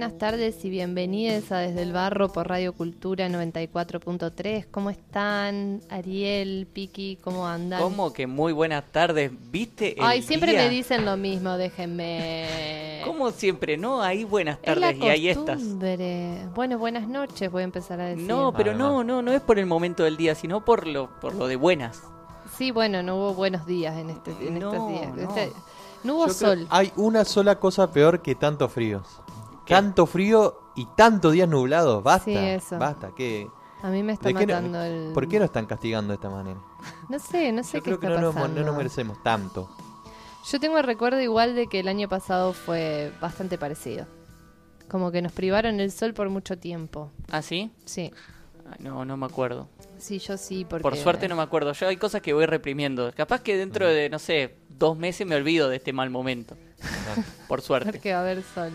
buenas tardes y bienvenidos a Desde el Barro por Radio Cultura 94.3. ¿Cómo están? Ariel, Piki, ¿cómo andan? ¿Cómo que muy buenas tardes? ¿Viste el Ay, siempre día? me dicen lo mismo, déjenme. ¿Cómo siempre? No, hay buenas Es la tardes y ahí estás. Bueno, buenas noches, voy a empezar a decir. No, pero no, no, no es por el momento del día, sino por lo, por lo de buenas. Sí, bueno, no hubo buenos días en, este, en No, estos días. no. Este- no hubo Yo creo- sol. Hay una sola cosa peor que tanto frío. ¿Qué? Tanto frío y tanto días nublados. Basta. Sí, eso. Basta. ¿Qué? A mí me está ¿De qué no- matando el. ¿Por qué nos están castigando de esta manera? No sé, no sé Yo qué creo que está no nos, pasando. no nos merecemos tanto. Yo tengo el recuerdo igual de que el año pasado fue bastante parecido. Como que nos privaron el sol por mucho tiempo. ¿Ah, sí? Sí, Ay, no, no me acuerdo. sí, yo sí, porque... Por suerte no me acuerdo. Yo hay cosas que voy reprimiendo. Capaz que dentro de, no sé, dos meses me olvido de este mal momento. Por suerte. Porque va a haber sol.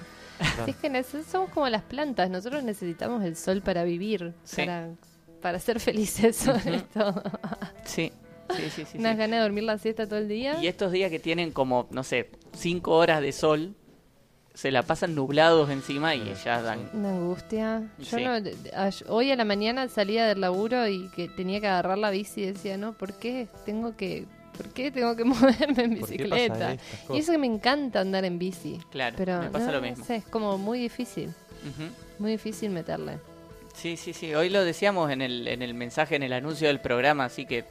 Si es que somos como las plantas, nosotros necesitamos el sol para vivir, Sí. para, para ser felices sobre todo. Sí, sí, sí, sí. Unas sí. ganas de dormir la siesta todo el día. Y estos días que tienen como, no sé, cinco horas de sol, se la pasan nublados encima y ya dan... Una angustia. Yo Sí. no, hoy a la mañana salía del laburo y que tenía que agarrar la bici y decía, no, ¿por qué tengo que, ¿por qué tengo que moverme en ¿Por qué bicicleta? Y eso que me encanta andar en bici. Claro, Pero me pasa no, lo no mismo. sé, es como muy difícil, muy difícil meterle. Sí, sí, sí. Hoy lo decíamos en el, en el mensaje, en el anuncio del programa, así que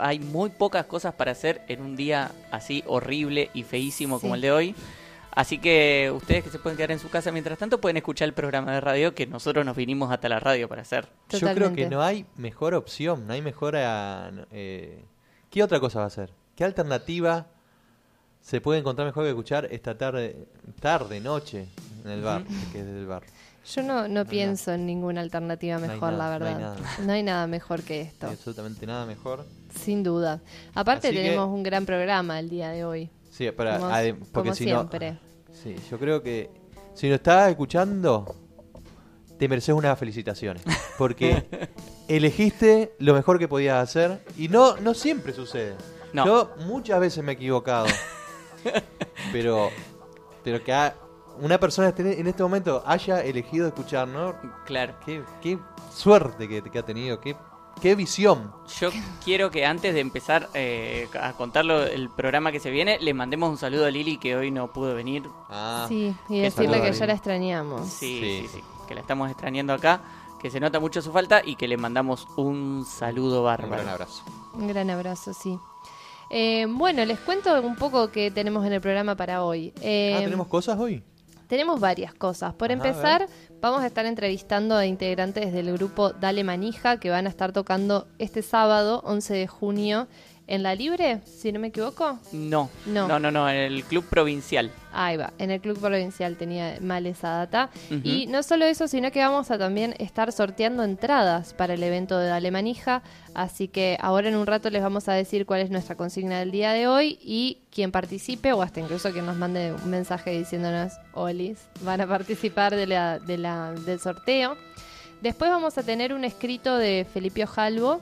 hay muy pocas cosas para hacer en un día así horrible y feísimo como el de hoy. Así que ustedes que se pueden quedar en su casa mientras tanto pueden escuchar el programa de radio que nosotros nos vinimos hasta la radio para hacer. Yo creo que no hay mejor opción. No hay mejor. ah, eh, ¿Qué otra cosa va a ser? ¿Qué alternativa se puede encontrar mejor que escuchar esta tarde, tarde, noche, en el bar? Que es del bar. Yo no, no pienso en ninguna alternativa No mejor, nada, la verdad. No hay nada mejor que esto, absolutamente nada mejor. sin duda. Aparte Así que- tenemos un gran programa el día de hoy. Sí, para, Como- porque como si siempre. no. Sí, yo creo que si nos estás escuchando, te mereces unas felicitaciones. Porque elegiste lo mejor que podías hacer y no, no siempre sucede. No. Yo muchas veces me he equivocado. pero, pero que ha- una persona en este momento haya elegido escucharnos, Claro. qué, qué suerte que, que ha tenido, qué, qué visión. Yo quiero que antes de empezar eh, a contarlo el programa que se viene, le mandemos un saludo a Lili que hoy no pudo venir. Ah, Sí, y qué decirle que ya la extrañamos. Sí, Sí. sí, sí, que la estamos extrañando acá, que se nota mucho su falta y que le mandamos un saludo un bárbaro. gran abrazo. Un gran abrazo, sí. Eh, bueno, les cuento un poco que tenemos en el programa para hoy. Eh, ah, ¿tenemos cosas hoy? tenemos varias cosas. Por Ajá, a empezar, vamos a estar entrevistando a integrantes del grupo Dale Manija que van a estar tocando este sábado, 11 de junio, en La Libre, si no me equivoco. No, No. no, no, no, en el club provincial. Ahí va, en el Club Provincial tenía mal esa data. Y no solo eso, sino que vamos a también estar sorteando entradas para el evento de Dale Manija. Así que ahora en un rato les vamos a decir cuál es nuestra consigna del día de hoy y quien participe, o hasta incluso quien nos mande un mensaje diciéndonos, Olis, van a participar de la, de la- del sorteo. Después vamos a tener un escrito de Felipe Ojalvo.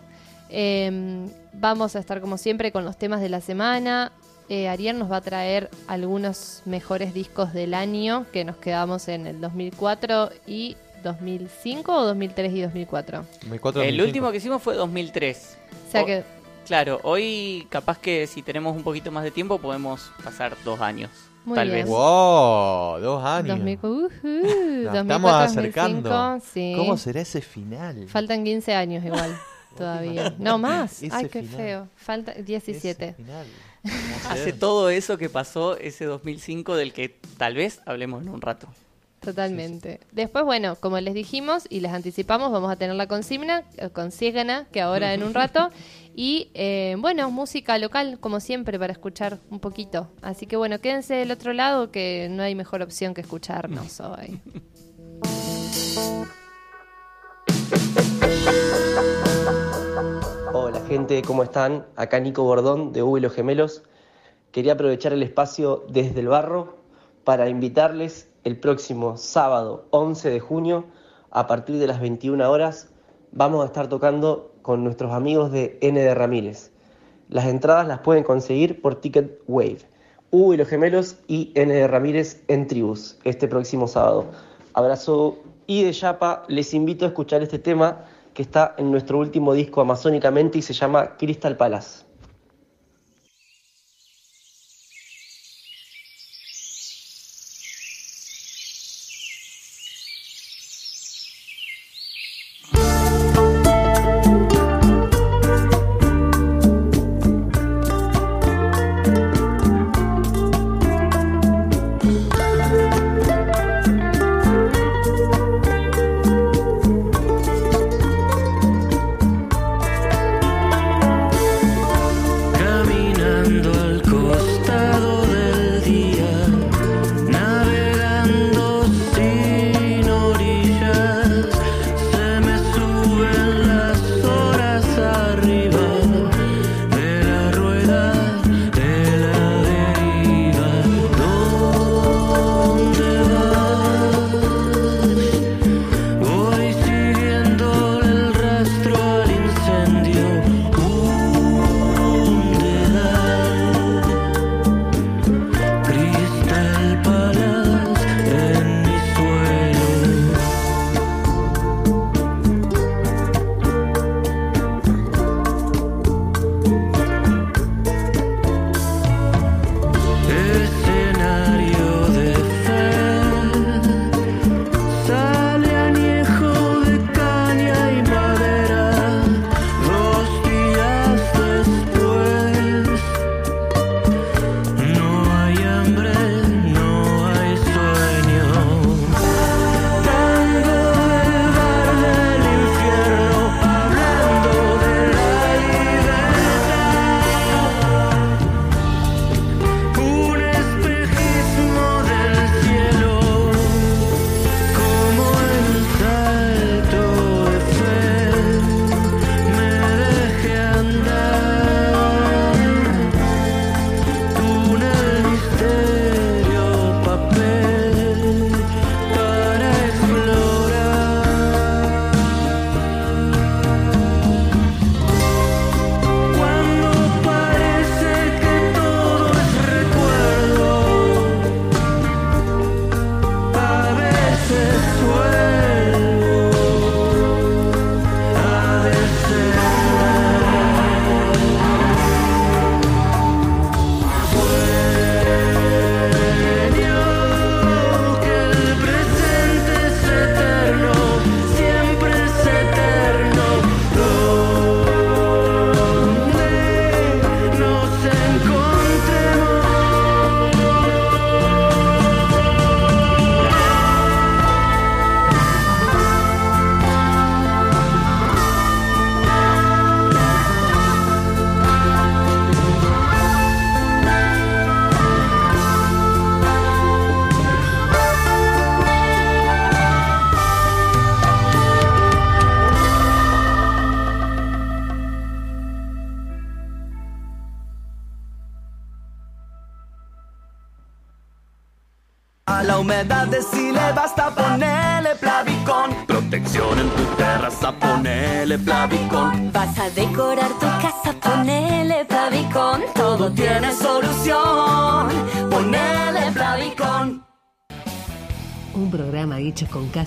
Eh, vamos a estar como siempre con los temas de la semana. Eh, Ariel nos va a traer algunos mejores discos del año que nos quedamos en el 2004 y 2005 o 2003 y 2004. 2004, El 2005. último que hicimos fue 2003. O sea que Claro, hoy capaz que si tenemos un poquito más de tiempo podemos pasar dos años. Muy tal bien. vez. ¡Wow! Dos años. 2000, ujú, Nos 2004, estamos 2005, acercando. sí. ¿Cómo será ese final? Faltan 15 años igual todavía. No más. Ese Ay, qué final. feo. Falta Ese 17. final. hace todo eso que pasó ese 2005 del que tal vez hablemos en un rato. Totalmente. Después, bueno, como les dijimos y les anticipamos, vamos a tener la consigna, eh, consigna, que ahora en un rato. Y eh, bueno, música local, como siempre, para escuchar un poquito. Así que bueno, quédense del otro lado, que no hay mejor opción que escucharnos hoy. Hola gente, ¿cómo están? Acá Nico Bordón de V y los Gemelos. Quería aprovechar el espacio desde el barro para invitarles el próximo sábado 11 de junio a partir de las 21 horas. Vamos a estar tocando con nuestros amigos de N de Ramírez. Las entradas las pueden conseguir por Ticket Wave. Y los Gemelos y N de Ramírez en Tribus este próximo sábado. Abrazo y de Yapa, les invito a escuchar este tema que está en nuestro último disco amazónicamente y se llama Crystal Palace.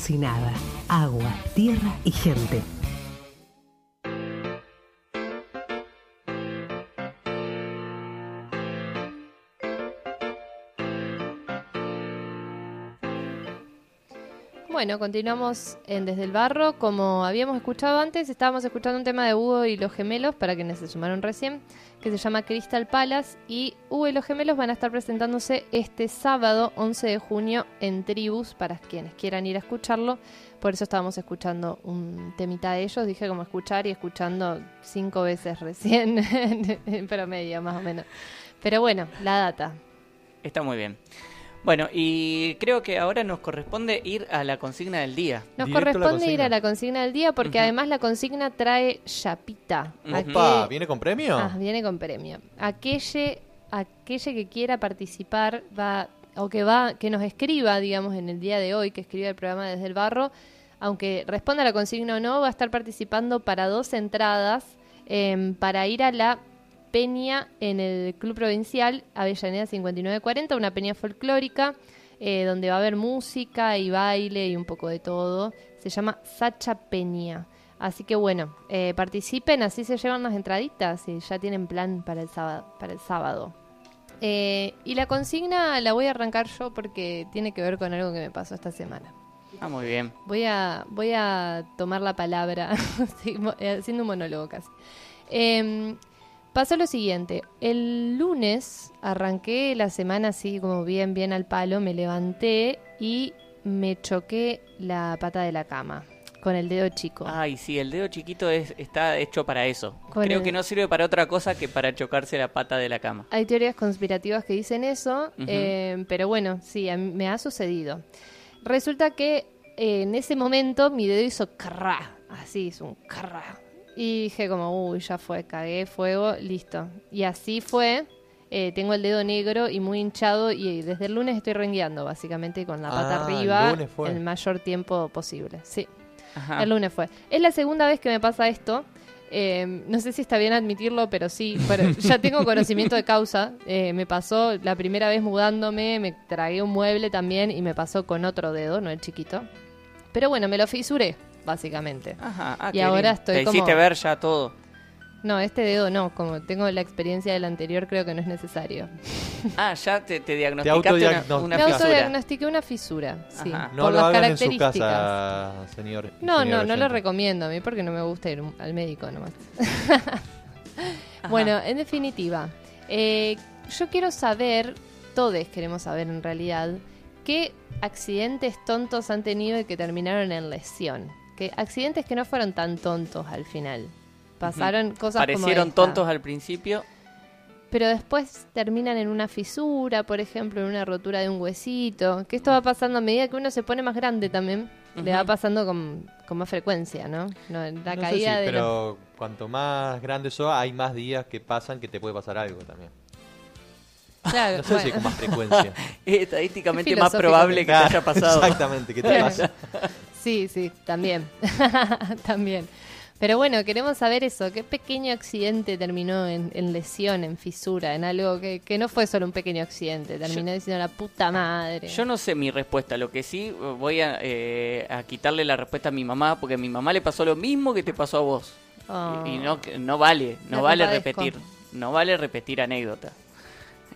Hecho con casi nada. Agua, tierra y gente. Bueno, continuamos en Desde el Barro. Como habíamos escuchado antes, estábamos escuchando un tema de Hugo y los gemelos, para quienes se sumaron recién, que se llama Crystal Palace. Y los gemelos van a estar presentándose este sábado, 11 de junio, en Tribus, para quienes quieran ir a escucharlo. Por eso estábamos escuchando un temita de ellos. Dije como escuchar y escuchando cinco veces recién, en promedio más o menos. Pero bueno, la data. Está muy bien. Bueno, y creo que ahora nos corresponde ir a la consigna del día. Nos Directo a la corresponde ir a la consigna del día porque además la consigna trae chapita. Opa, Aquel- ¿viene con premio? Ah, viene con premio. Aquelle, aquelle que quiera participar va o que va que nos escriba, digamos, en el día de hoy, que escriba el programa desde el barro, aunque responda la consigna o no, va a estar participando para dos entradas em, para ir a la peña en el Club Provincial Avellaneda 5940, una peña folclórica eh, donde va a haber música y baile y un poco de todo. Se llama Sacha Peña. Así que bueno, eh, participen, así se llevan las entraditas y ya tienen plan para el sábado. Para el sábado. Eh, y la consigna la voy a arrancar yo porque tiene que ver con algo que me pasó esta semana. Ah, muy bien. Voy a, voy a tomar la palabra, eh, haciendo un monólogo casi. Eh, pasó lo siguiente, el lunes arranqué la semana así como bien, bien al palo, me levanté y me choqué la pata de la cama con el dedo chico. Ay, sí, el dedo chiquito es, está hecho para eso. Con Creo el- que no sirve para otra cosa que para chocarse la pata de la cama. Hay teorías conspirativas que dicen eso, Ujú. eh, pero bueno, sí, a mí me ha sucedido. Resulta que eh, en ese momento mi dedo hizo carrá, así hizo un carrá. Y dije como, uy, ya fue, cagué fuego, listo. Y así fue. eh, tengo el dedo negro y muy hinchado y desde el lunes estoy rengueando, básicamente, con la pata Ah, el arriba fue. el mayor tiempo posible. Sí. Ajá. El lunes fue. Es la segunda vez que me pasa esto. Eh, no sé si está bien admitirlo, pero sí. Pero ya tengo conocimiento de causa. Eh, me pasó la primera vez mudándome, me tragué un mueble también y me pasó con otro dedo, no el chiquito. Pero bueno, me lo fisuré, básicamente. Ajá, ah, Y ahora lindo. estoy Te como- hiciste ver ya todo. No, este dedo no. Como tengo la experiencia del anterior, creo que no es necesario. Ah, ya te, te diagnosticaste una, autodiagnosticaste. una Me fisura. autodiagnostiqué una fisura, sí. Ajá. No por lo las hagan en su características. casa, señor. No, señor no, no lo recomiendo a mí porque no me gusta ir al médico nomás. bueno, en definitiva, eh, yo quiero saber, todos queremos saber en realidad, qué accidentes tontos han tenido y que terminaron en lesión. Que accidentes que no fueron tan tontos al final. Pasaron cosas como Parecieron esta. tontos al principio. pero después terminan en una fisura, por ejemplo, en una rotura de un huesito. Que esto va pasando a medida que uno se pone más grande también. Le va pasando con, con más frecuencia, ¿no? No, La No sé caída si, de los- pero cuanto más grande sos, hay más días que pasan que te puede pasar algo también. Claro, No sé si bueno. con más frecuencia. Es estadísticamente más probable que te haya pasado. Exactamente, que te pasa. Sí, sí, también. también. Pero bueno, queremos saber eso. ¿Qué pequeño accidente terminó en, en lesión, en fisura, en algo que, que no fue solo un pequeño accidente? Terminó diciendo la puta madre. Yo no sé mi respuesta, lo que sí eh, voy a, eh, a quitarle la respuesta a mi mamá, porque a mi mamá le pasó lo mismo que te pasó a vos. Oh. Y, y no, que- no vale, no La vale repetir, no vale repetir anécdota.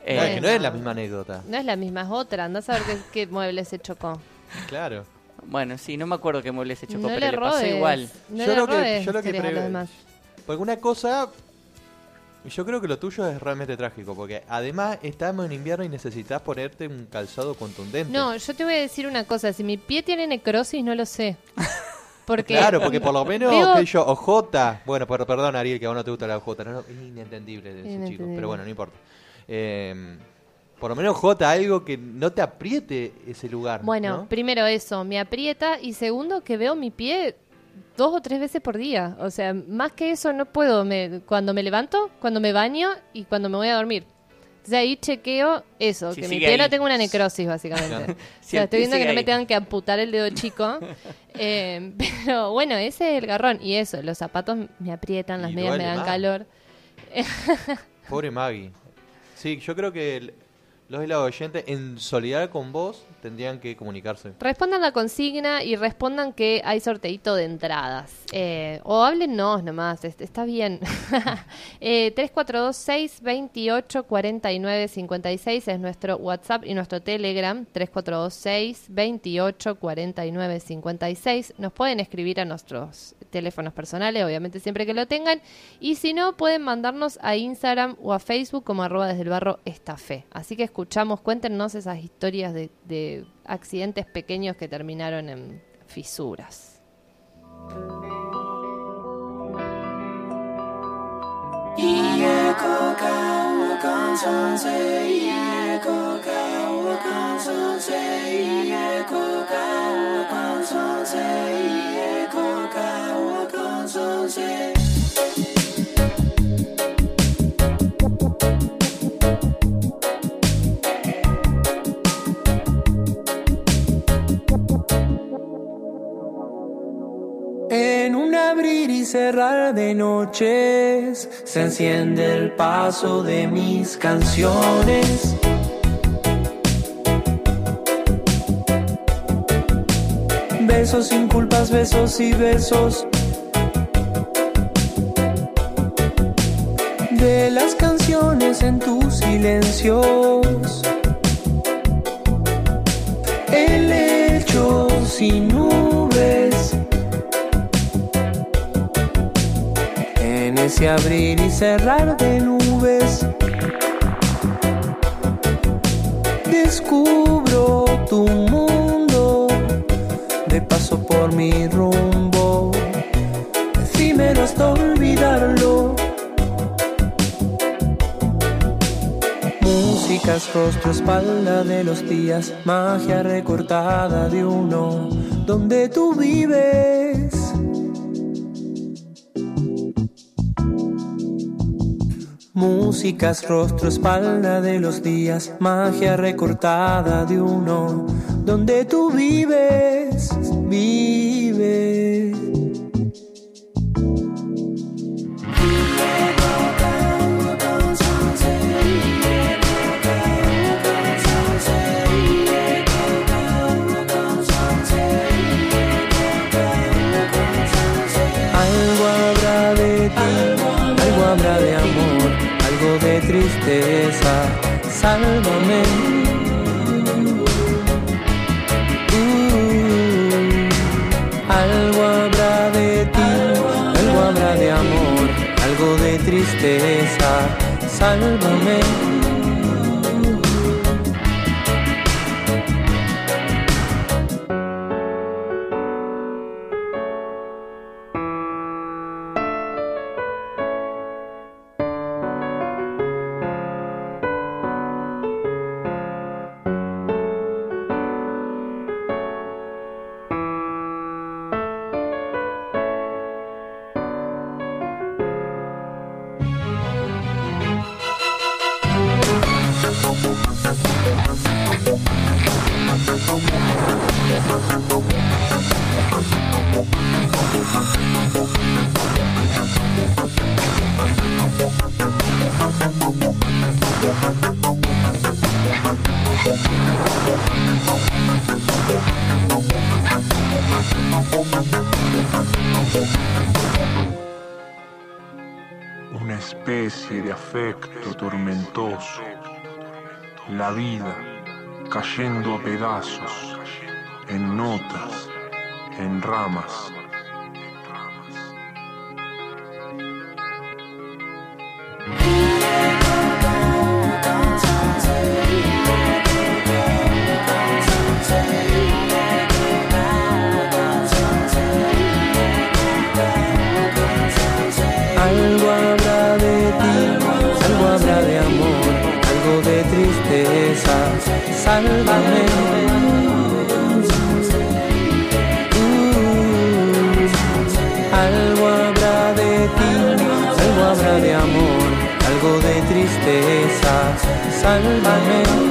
Eh, Claro, que no es la misma anécdota. No es la misma, es otra. Andá a saber qué, qué mueble se chocó. Claro. Bueno, sí, no me acuerdo qué mueble se chocó, no pero le le pasó robes. igual. No Yo le lo que- robes yo lo que. Porque una cosa, yo creo que lo tuyo es realmente trágico, porque además estamos en invierno y necesitas ponerte un calzado contundente. No, yo te voy a decir una cosa. Si mi pie tiene necrosis, no lo sé. Porque Claro, porque por lo menos Digo- que yo, OJ, bueno, per- perdón Ariel, que a vos no te gusta la OJ, no, no, es inentendible de ese chico, Inentendible. pero bueno, no importa. Eh, por lo menos OJ, algo que no te apriete ese lugar. Bueno, ¿no? primero eso, me aprieta y segundo que veo mi pie dos o tres veces por día. O sea, más que eso no puedo. Me, cuando me levanto, cuando me baño y cuando me voy a dormir. O sea, ahí chequeo eso, Si que mi pie ahí. no tenga una necrosis, básicamente. o Si sea, el estoy viendo que no me tengan que amputar el dedo chico. Eh, pero bueno, ese es el garrón. Y eso, los zapatos me aprietan, las medias me dan calor. Pobre Maggie. Sí, yo creo que el- los y las oyentes, en solidaridad con vos, tendrían que comunicarse. Respondan la consigna y respondan que hay sorteito de entradas. Eh, o háblennos nomás, est- está bien. eh, 3426-284956 es nuestro WhatsApp y nuestro Telegram. 3426-284956. Nos pueden escribir a nuestros teléfonos personales, obviamente siempre que lo tengan. Y si no, pueden mandarnos a Instagram o a Facebook como arroba desde el barro. Así que escuchamos, cuéntenos esas historias de, de accidentes pequeños que terminaron en fisuras. Abrir y cerrar de noches se enciende el paso de mis canciones. Besos sin culpas, besos y besos. De las canciones en tus silencios. El lecho sin. Ese abrir y cerrar de nubes. Descubro tu mundo. De paso por mi rumbo. Efímero hasta olvidarlo. Músicas, rostro, espalda de los días, magia recortada de uno, donde tú vives. Músicas, rostro, espalda de los días, magia recortada de uno, donde tú vives, vives. Sálvame. Uh, algo habrá de ti, algo habrá de amor, algo de tristeza. Sálvame. Una especie de afecto tormentoso, la vida cayendo a pedazos, en notas, en ramas. Algo Sálvame. Grillos, plantas,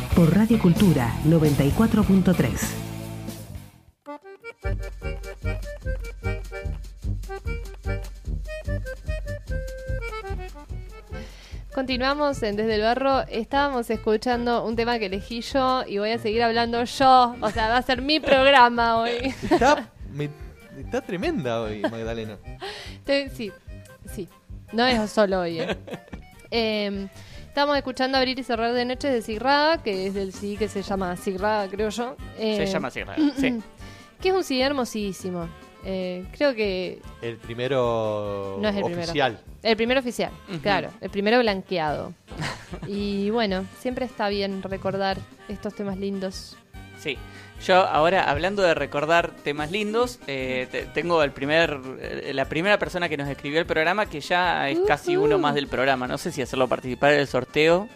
por Radio Cultura 94.3. Continuamos en Desde el Barro. Estábamos escuchando un tema que elegí yo y voy a seguir hablando yo. O sea, va a ser mi programa hoy. Está, me- está tremenda hoy, Magdalena. Sí, sí. No es solo hoy. eh. Eh, Estamos escuchando Abrir y Cerrar de Noche de Sigrada, que es del CD que se llama Sigrada, creo yo. Se Eh, llama así, sí. Que es un CD hermosísimo. Eh, creo que El primero no es el primero. oficial. El primero oficial, claro. El primero blanqueado. y bueno, siempre está bien recordar estos temas lindos. Sí. Yo ahora, hablando de recordar temas lindos, eh, te- tengo el primer, eh, la primera persona que nos escribió el programa que ya es casi uno más del programa. No sé si hacerlo participar del sorteo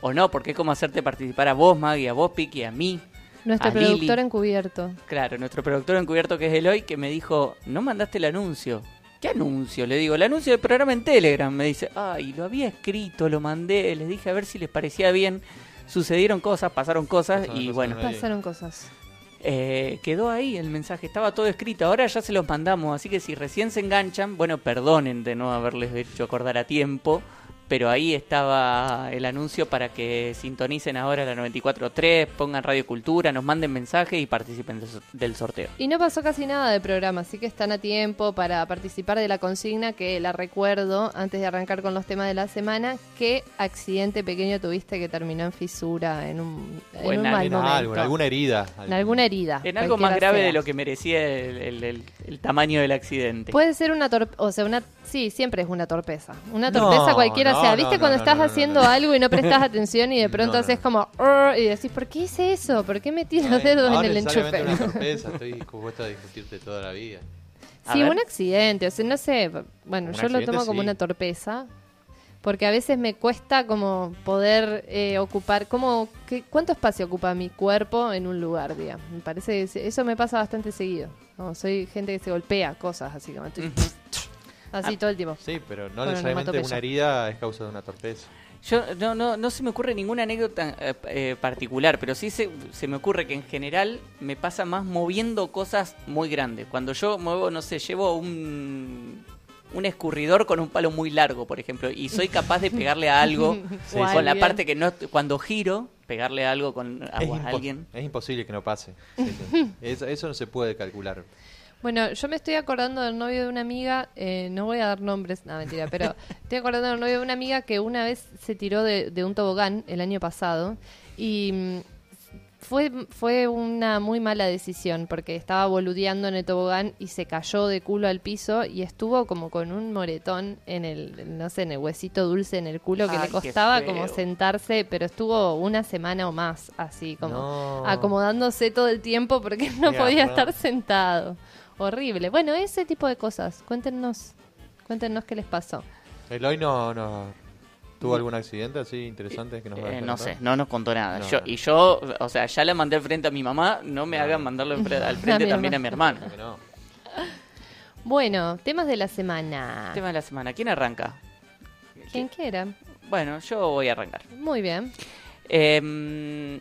o no, porque es como hacerte participar a vos, Maggie, a vos, Piki, a mí. Nuestro a Lili. productor encubierto. Claro, nuestro productor encubierto que es Eloy, que me dijo, no mandaste el anuncio. ¿Qué anuncio? Le digo, el anuncio del programa en Telegram. Me dice, ay, lo había escrito, lo mandé, les dije a ver si les parecía bien. Sucedieron cosas, pasaron cosas Pasaron y cosas bueno, Pasaron cosas. eh, quedó ahí el mensaje, estaba todo escrito. Ahora ya se los mandamos, así que si recién se enganchan, bueno, perdonen de no haberles hecho acordar a tiempo. Pero ahí estaba el anuncio para que sintonicen ahora la 94.3, pongan Radio Cultura, nos manden mensajes y participen del sor- del sorteo. Y no pasó casi nada de programa, así que están a tiempo para participar de la consigna que la recuerdo antes de arrancar con los temas de la semana. ¿Qué accidente pequeño tuviste que terminó en fisura, en un, en en un al- mal En momento? algo, en alguna herida. En alguna herida. En algo más grave sea. de lo que merecía el, el- el- el tamaño del accidente. Puede ser una torpeza, o sea, una sí, siempre es una torpeza. Una No, torpeza cualquiera no, sea. ¿Viste no, cuando no, estás haciendo no. algo y no prestas atención y de pronto haces como y decís, ¿por qué hice eso? ¿por qué metí los dedos No en el enchufe? una torpeza, estoy dispuesto a discutirte toda la vida. Sí, un accidente, o sea, no sé, bueno, yo lo tomo como sí. una torpeza, porque a veces me cuesta como poder eh, ocupar, como, que, ¿cuánto espacio ocupa mi cuerpo en un lugar, digamos? Me parece que eso me pasa bastante seguido, ¿no? soy gente que se golpea cosas, así como, estoy- así Ah, todo el tiempo. Sí, pero no Bueno, necesariamente una herida es causa de una torpeza. Yo no, no, no se me ocurre ninguna anécdota eh, eh, particular, pero sí se, se me ocurre que en general me pasa más moviendo cosas muy grandes. Cuando yo muevo, no sé, llevo un, un escurridor con un palo muy largo, por ejemplo, y soy capaz de pegarle a algo Sí, a con la parte que no, cuando giro, pegarle algo con agua a alguien. es imposible que no pase. Sí, sí. Eso, eso no se puede calcular. Bueno, yo me estoy acordando del novio de una amiga, eh, no voy a dar nombres, no mentira, pero estoy acordando del novio de una amiga que una vez se tiró de, de un tobogán el año pasado y mm, fue, fue una muy mala decisión porque estaba boludeando en el tobogán y se cayó de culo al piso y estuvo como con un moretón en el, no sé, en el huesito dulce en el culo que Ay, le costaba como sentarse, pero estuvo una semana o más así, como No. acomodándose todo el tiempo porque no podía estar sentado. Horrible. Bueno, ese tipo de cosas. Cuéntenos, cuéntenos qué les pasó. Eloy no, no tuvo algún accidente así interesante que nos Eh, no sé, no nos contó nada. No, yo, no. Y yo, o sea, ya le mandé al frente a mi mamá, no me hagan mandarlo al frente también a mi hermano. No. Bueno, temas de la semana. Tema de la semana, ¿quién arranca? Quien quiera. Bueno, yo voy a arrancar. Muy bien. Em,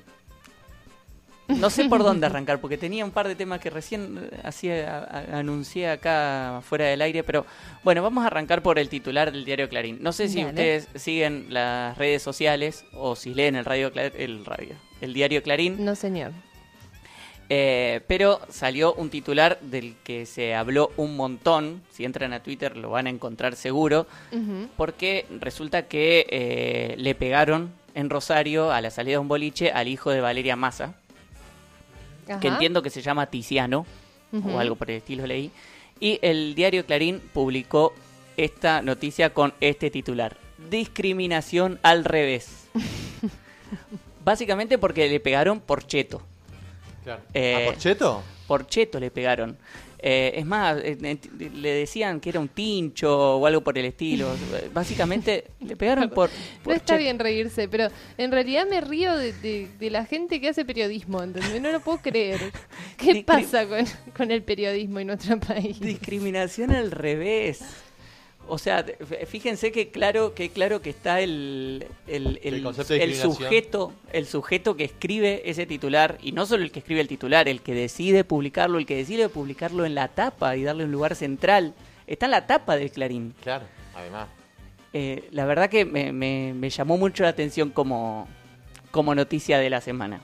no sé por dónde arrancar, porque tenía un par de temas que recién eh, hacía, a- anuncié acá fuera del aire, pero bueno, vamos a arrancar por el titular del diario Clarín. No sé si Dale. ustedes siguen las redes sociales o si leen el radio, el radio, el diario Clarín, No, señor. eh, pero salió un titular del que se habló un montón. Si entran a Twitter lo van a encontrar seguro, porque resulta que eh, le pegaron en Rosario a la salida de un boliche al hijo de Valeria Massa que entiendo que se llama Tiziano, o algo por el estilo leí. Y el diario Clarín publicó esta noticia con este titular. discriminación al revés. Básicamente porque le pegaron por cheto. Claro. Eh, ¿A Porcheto? Por cheto le pegaron. Eh, es más, eh, eh, le decían que era un tincho o algo por el estilo. Básicamente le pegaron por... por No está bien reírse, pero en realidad me río de, de- de la gente que hace periodismo, ¿entendés? No lo puedo creer. ¿Qué Discri- pasa con, con el periodismo en nuestro país? Discriminación al revés. O sea, fíjense que claro que claro que está el, el, el- El concepto de el discriminación. sujeto, el sujeto que escribe ese titular, y no solo el que escribe el titular, el que decide publicarlo, el que decide publicarlo en la tapa y darle un lugar central. Está en la tapa del Clarín. Claro, además. Eh, la verdad que me, me- me llamó mucho la atención como, como noticia de la semana.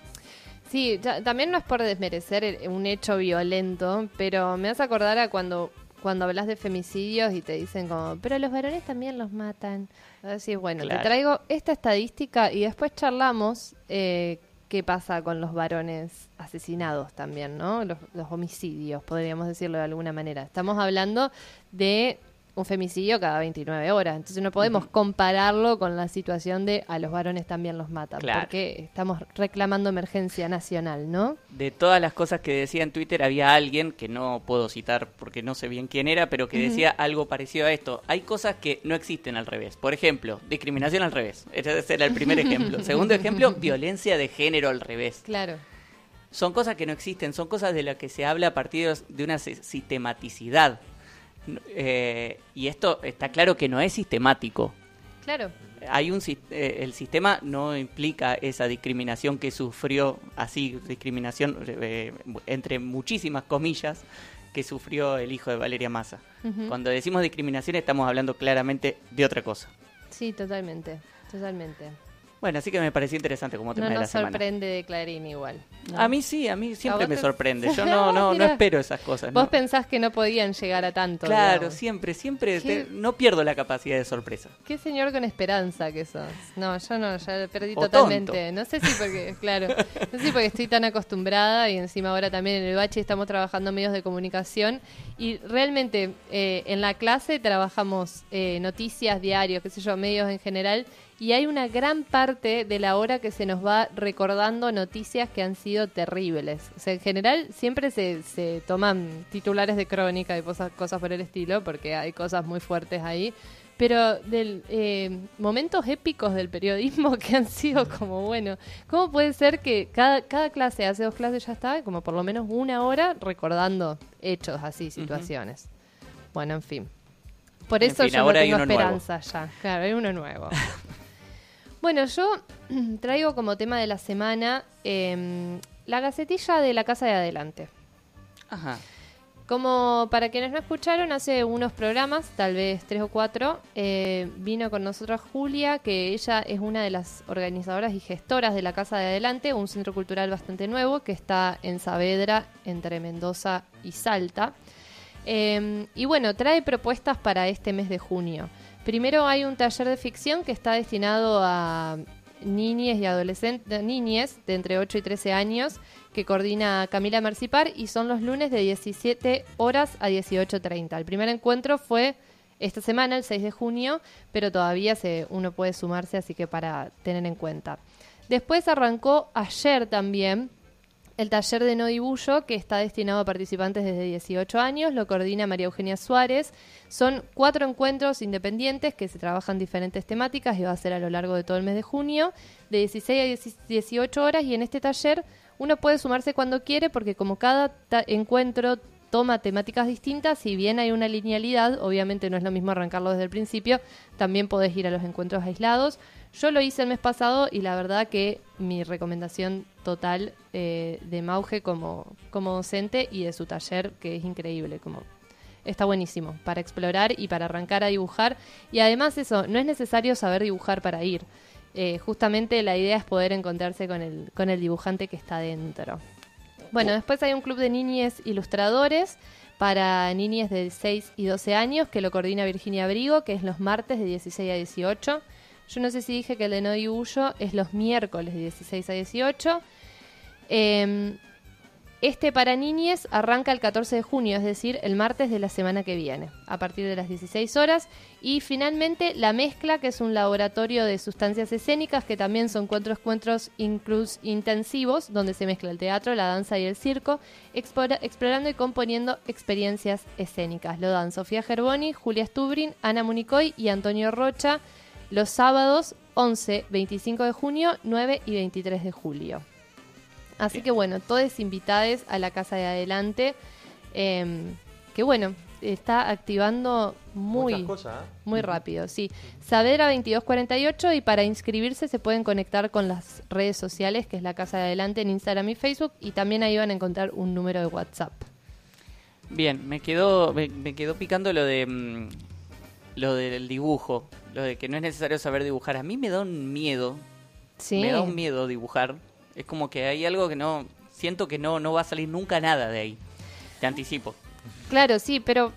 Sí, ya- también no es por desmerecer el- un hecho violento, pero me hace acordar a cuando cuando hablas de femicidios y te dicen como, pero los varones también los matan. Así bueno, Claro. te traigo esta estadística y después charlamos eh, qué pasa con los varones asesinados también, ¿no? Los, los homicidios, podríamos decirlo de alguna manera. Estamos hablando de un femicidio cada 29 horas, entonces no podemos compararlo con la situación de a los varones también los matan, Claro. porque estamos reclamando emergencia nacional, ¿no? De todas las cosas que decía en Twitter, había alguien, que no puedo citar porque no sé bien quién era, pero que decía algo parecido a esto. Hay cosas que no existen al revés. Por ejemplo, discriminación al revés. Ese era el primer ejemplo. Segundo ejemplo, violencia de género al revés. Claro. Son cosas que no existen, son cosas de las que se habla a partir de una si- sistematicidad. Eh, y esto está claro que no es sistemático. Claro. Hay un eh, el sistema no implica esa discriminación que sufrió así discriminación eh, entre muchísimas comillas que sufrió el hijo de Valeria Massa. Cuando decimos discriminación estamos hablando claramente de otra cosa. Sí, totalmente, totalmente. Bueno, así que me pareció interesante como tema No de la nos semana. sorprende de Clarín igual. ¿no? A mí sí, a mí siempre vos me te- sorprende. Yo no no no espero esas cosas. Vos ¿no? pensás que no podían llegar a tanto. Claro, digamos. siempre, siempre te- no pierdo la capacidad de sorpresa. Qué señor con esperanza que sos. No, yo no, ya perdí O totalmente. tonto. No sé si porque, claro, no sé si porque estoy tan acostumbrada y encima ahora también en el bache estamos trabajando medios de comunicación y realmente eh, en la clase trabajamos eh, noticias, diarios, qué sé yo, medios en general y hay una gran parte de la hora que se nos va recordando noticias que han sido terribles. O sea, en general siempre se, se toman titulares de crónica y cosas, cosas por el estilo porque hay cosas muy fuertes ahí. Pero del eh, momentos épicos del periodismo que han sido como bueno cómo puede ser que cada cada clase hace dos clases ya está como por lo menos una hora recordando hechos así situaciones. Bueno en fin. Por En eso fin, yo no ahora tengo nuevo. esperanza ya. Claro hay uno nuevo bueno yo traigo como tema de la semana em, la gacetilla de la casa de adelante Ajá. como para quienes no escucharon, hace unos programas, tal vez tres o cuatro, eh, vino con nosotros Julia, que ella es una de las organizadoras y gestoras de la Casa de Adelante, un centro cultural bastante nuevo que está en Saavedra, entre Mendoza y Salta. Eh, y bueno, trae propuestas para este mes de junio. Primero hay un taller de ficción que está destinado a niñes y adolescentes, niñes de entre 8 y 13 años, que coordina Camila Mercipar y son los lunes de 17 horas a 18.30. El primer encuentro fue esta semana, el 6 de junio, pero todavía se, uno puede sumarse, así que para tener en cuenta. Después arrancó ayer también el taller de no dibullo, que está destinado a participantes desde 18 años, lo coordina María Eugenia Suárez. Son cuatro encuentros independientes que se trabajan diferentes temáticas y va a ser a lo largo de todo el mes de junio, de 16 a 10 18 horas. Y en este taller uno puede sumarse cuando quiere, porque como cada encuentro toma temáticas distintas, si bien hay una linealidad, obviamente no es lo mismo arrancarlo desde el principio, también podés ir a los encuentros aislados. Yo lo hice el mes pasado y la verdad que mi recomendación total eh, de Mauge como, como docente y de su taller, que es increíble, como está buenísimo para explorar y para arrancar a dibujar. Y además eso, no es necesario saber dibujar para ir. Eh, justamente la idea es poder encontrarse con el, con el dibujante que está dentro. Bueno, después hay un club de niñes ilustradores para niñas de 6 y 12 años que lo coordina Virginia Abrigo, que es los martes de 16 a 18. Yo no sé si dije que el de No Dibujo es los miércoles de 16 a 18. Eh, Este para niñes arranca el 14 de junio, es decir, el martes de la semana que viene, a partir de las 16 horas. Y finalmente la mezcla, que es un laboratorio de sustancias escénicas, que también son cuatro encuentros inclus intensivos, donde se mezcla el teatro, la danza y el circo, explora- explorando y componiendo experiencias escénicas. Lo dan Sofía Gerboni, Julia Stubrin, Ana Municoy y Antonio Rocha los sábados 11, 25 de junio, 9 y 23 de julio. Así que bueno, todos invitados a la casa de adelante. em, que bueno, está activando muy, cosas, ¿eh? muy rápido. Sí, Saavedra 2248 y para inscribirse se pueden conectar con las redes sociales, que es la casa de adelante en Instagram y Facebook, y también ahí van a encontrar un número de WhatsApp. Bien, me quedó, me, me quedó picando lo de mm, lo del dibujo, lo de que no es necesario saber dibujar. A mí me da un miedo, Sí. me da un miedo dibujar. Es como que hay algo que no siento que no no va a salir nunca nada de ahí. Te anticipo. Claro, sí, pero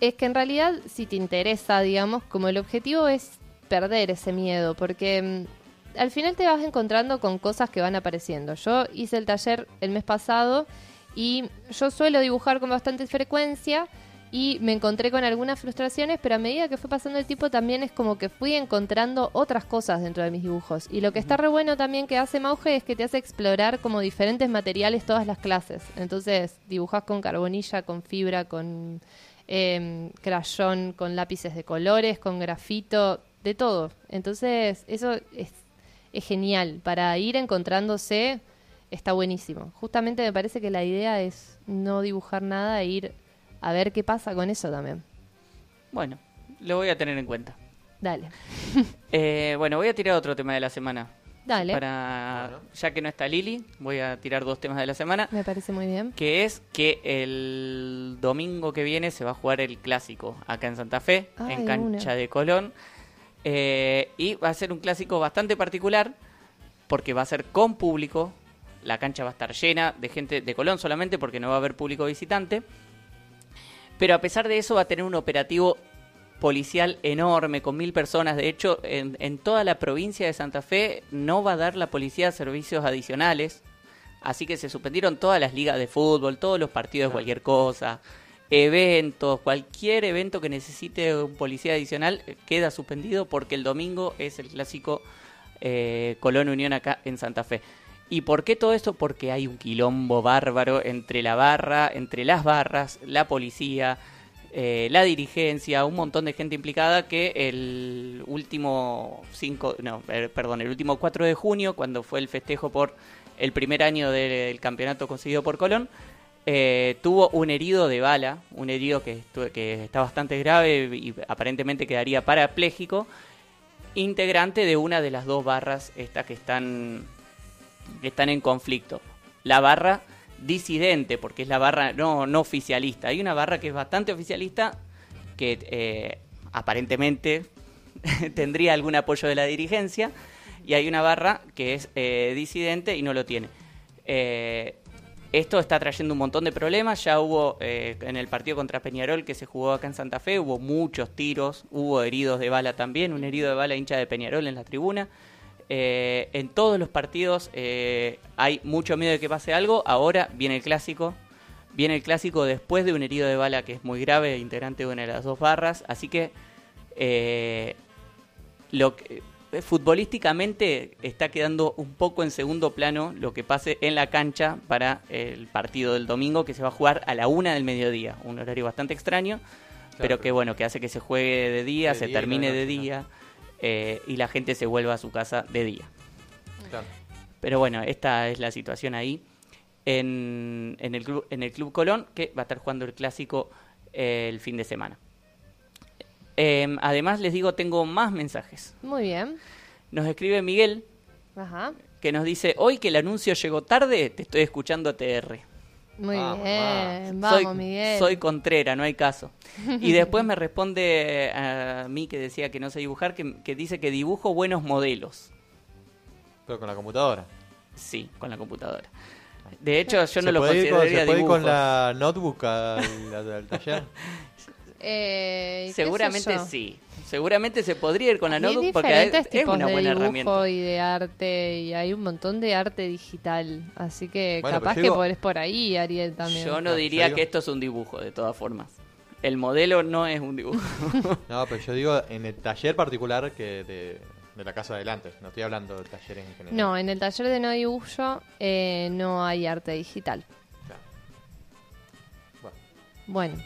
es que en realidad si te interesa, digamos, como el objetivo es perder ese miedo, porque mm, al final te vas encontrando con cosas que van apareciendo. Yo hice el taller el mes pasado y yo suelo dibujar con bastante frecuencia y me encontré con algunas frustraciones, pero a medida que fue pasando el tiempo también es como que fui encontrando otras cosas dentro de mis dibujos. Y lo que está re bueno también que hace Mauge es que te hace explorar como diferentes materiales todas las clases. Entonces dibujas con carbonilla, con fibra, con eh, crayón, con lápices de colores, con grafito, de todo. Entonces eso es, es genial. Para ir encontrándose está buenísimo. Justamente me parece que la idea es no dibujar nada e ir a ver qué pasa con eso también. Bueno, lo voy a tener en cuenta. Dale. Eh, bueno, voy a tirar otro tema de la semana. Dale. Para, ya que no está Lili, voy a tirar dos temas de la semana. Me parece muy bien. Que es que el domingo que viene se va a jugar el clásico acá en Santa Fe, Ay, en cancha una. de Colón. Eh, y va a ser un clásico bastante particular porque va a ser con público. La cancha va a estar llena de gente de Colón solamente porque no va a haber público visitante. Pero a pesar de eso va a tener un operativo policial enorme con mil personas. De hecho, en, en toda la provincia de Santa Fe no va a dar la policía servicios adicionales. Así que se suspendieron todas las ligas de fútbol, todos los partidos de cualquier cosa, eventos, cualquier evento que necesite un policía adicional eh, queda suspendido porque el domingo es el clásico eh, Colón Unión acá en Santa Fe. ¿Y por qué todo esto? Porque hay un quilombo bárbaro entre la barra, entre las barras, la policía, eh, la dirigencia, un montón de gente implicada que el último 5, no, perdón, el último 4 de junio, cuando fue el festejo por el primer año del campeonato conseguido por Colón, eh, tuvo un herido de bala, un herido que, que está bastante grave y aparentemente quedaría parapléjico, integrante de una de las dos barras estas que están, están en conflicto. La barra disidente, porque es la barra no, no oficialista. Hay una barra que es bastante oficialista, que eh, aparentemente tendría algún apoyo de la dirigencia, y hay una barra que es eh, disidente y no lo tiene. Eh, esto está trayendo un montón de problemas. Ya hubo eh, en el partido contra Peñarol que se jugó acá en Santa Fe, hubo muchos tiros, hubo heridos de bala también, un herido de bala hincha de Peñarol en la tribuna. Eh, en todos los partidos eh, hay mucho miedo de que pase algo. Ahora viene el clásico. Viene el clásico después de un herido de bala que es muy grave, integrante de una de las dos barras. Así que eh, lo que- eh, futbolísticamente está quedando un poco en segundo plano lo que pase en la cancha para el partido del domingo que se va a jugar a la una del mediodía. Un horario bastante extraño, pero que bueno, que hace que se juegue de día, De se día termine de día eh, y la gente se vuelva a su casa de día. Claro. Pero bueno, esta es la situación ahí en, en el, club, en el Club Colón, que va a estar jugando el clásico eh, el fin de semana. Eh, además, les digo, tengo más mensajes. Muy bien. Nos escribe Miguel, Ajá. que nos dice, hoy que el anuncio llegó tarde, te estoy escuchando TR. Muy Vamos, bien. Vamos, soy, Miguel. soy contrera, no hay caso. Y después me responde a mí que decía que no sé dibujar, que, que dice que dibujo buenos modelos. Pero con la computadora. Sí, con la computadora. De hecho, yo ¿Se no lo ir con- consideraría ¿Se puede ir dibujo. con la notebook al, al- al taller? Eh, Seguramente sí. Seguramente se podría ir con la notebook porque es, es una de buena dibujo herramienta. y de arte y hay un montón de arte digital, así que Bueno, capaz que podés por ahí, Ariel también. Yo no diría yo que esto es un dibujo, de todas formas. El modelo no es un dibujo. No, pero yo digo en el taller particular que de, de la casa adelante. No estoy hablando de talleres en general. No, en el taller de no dibujo eh, no hay arte digital. Claro. Bueno, Bueno.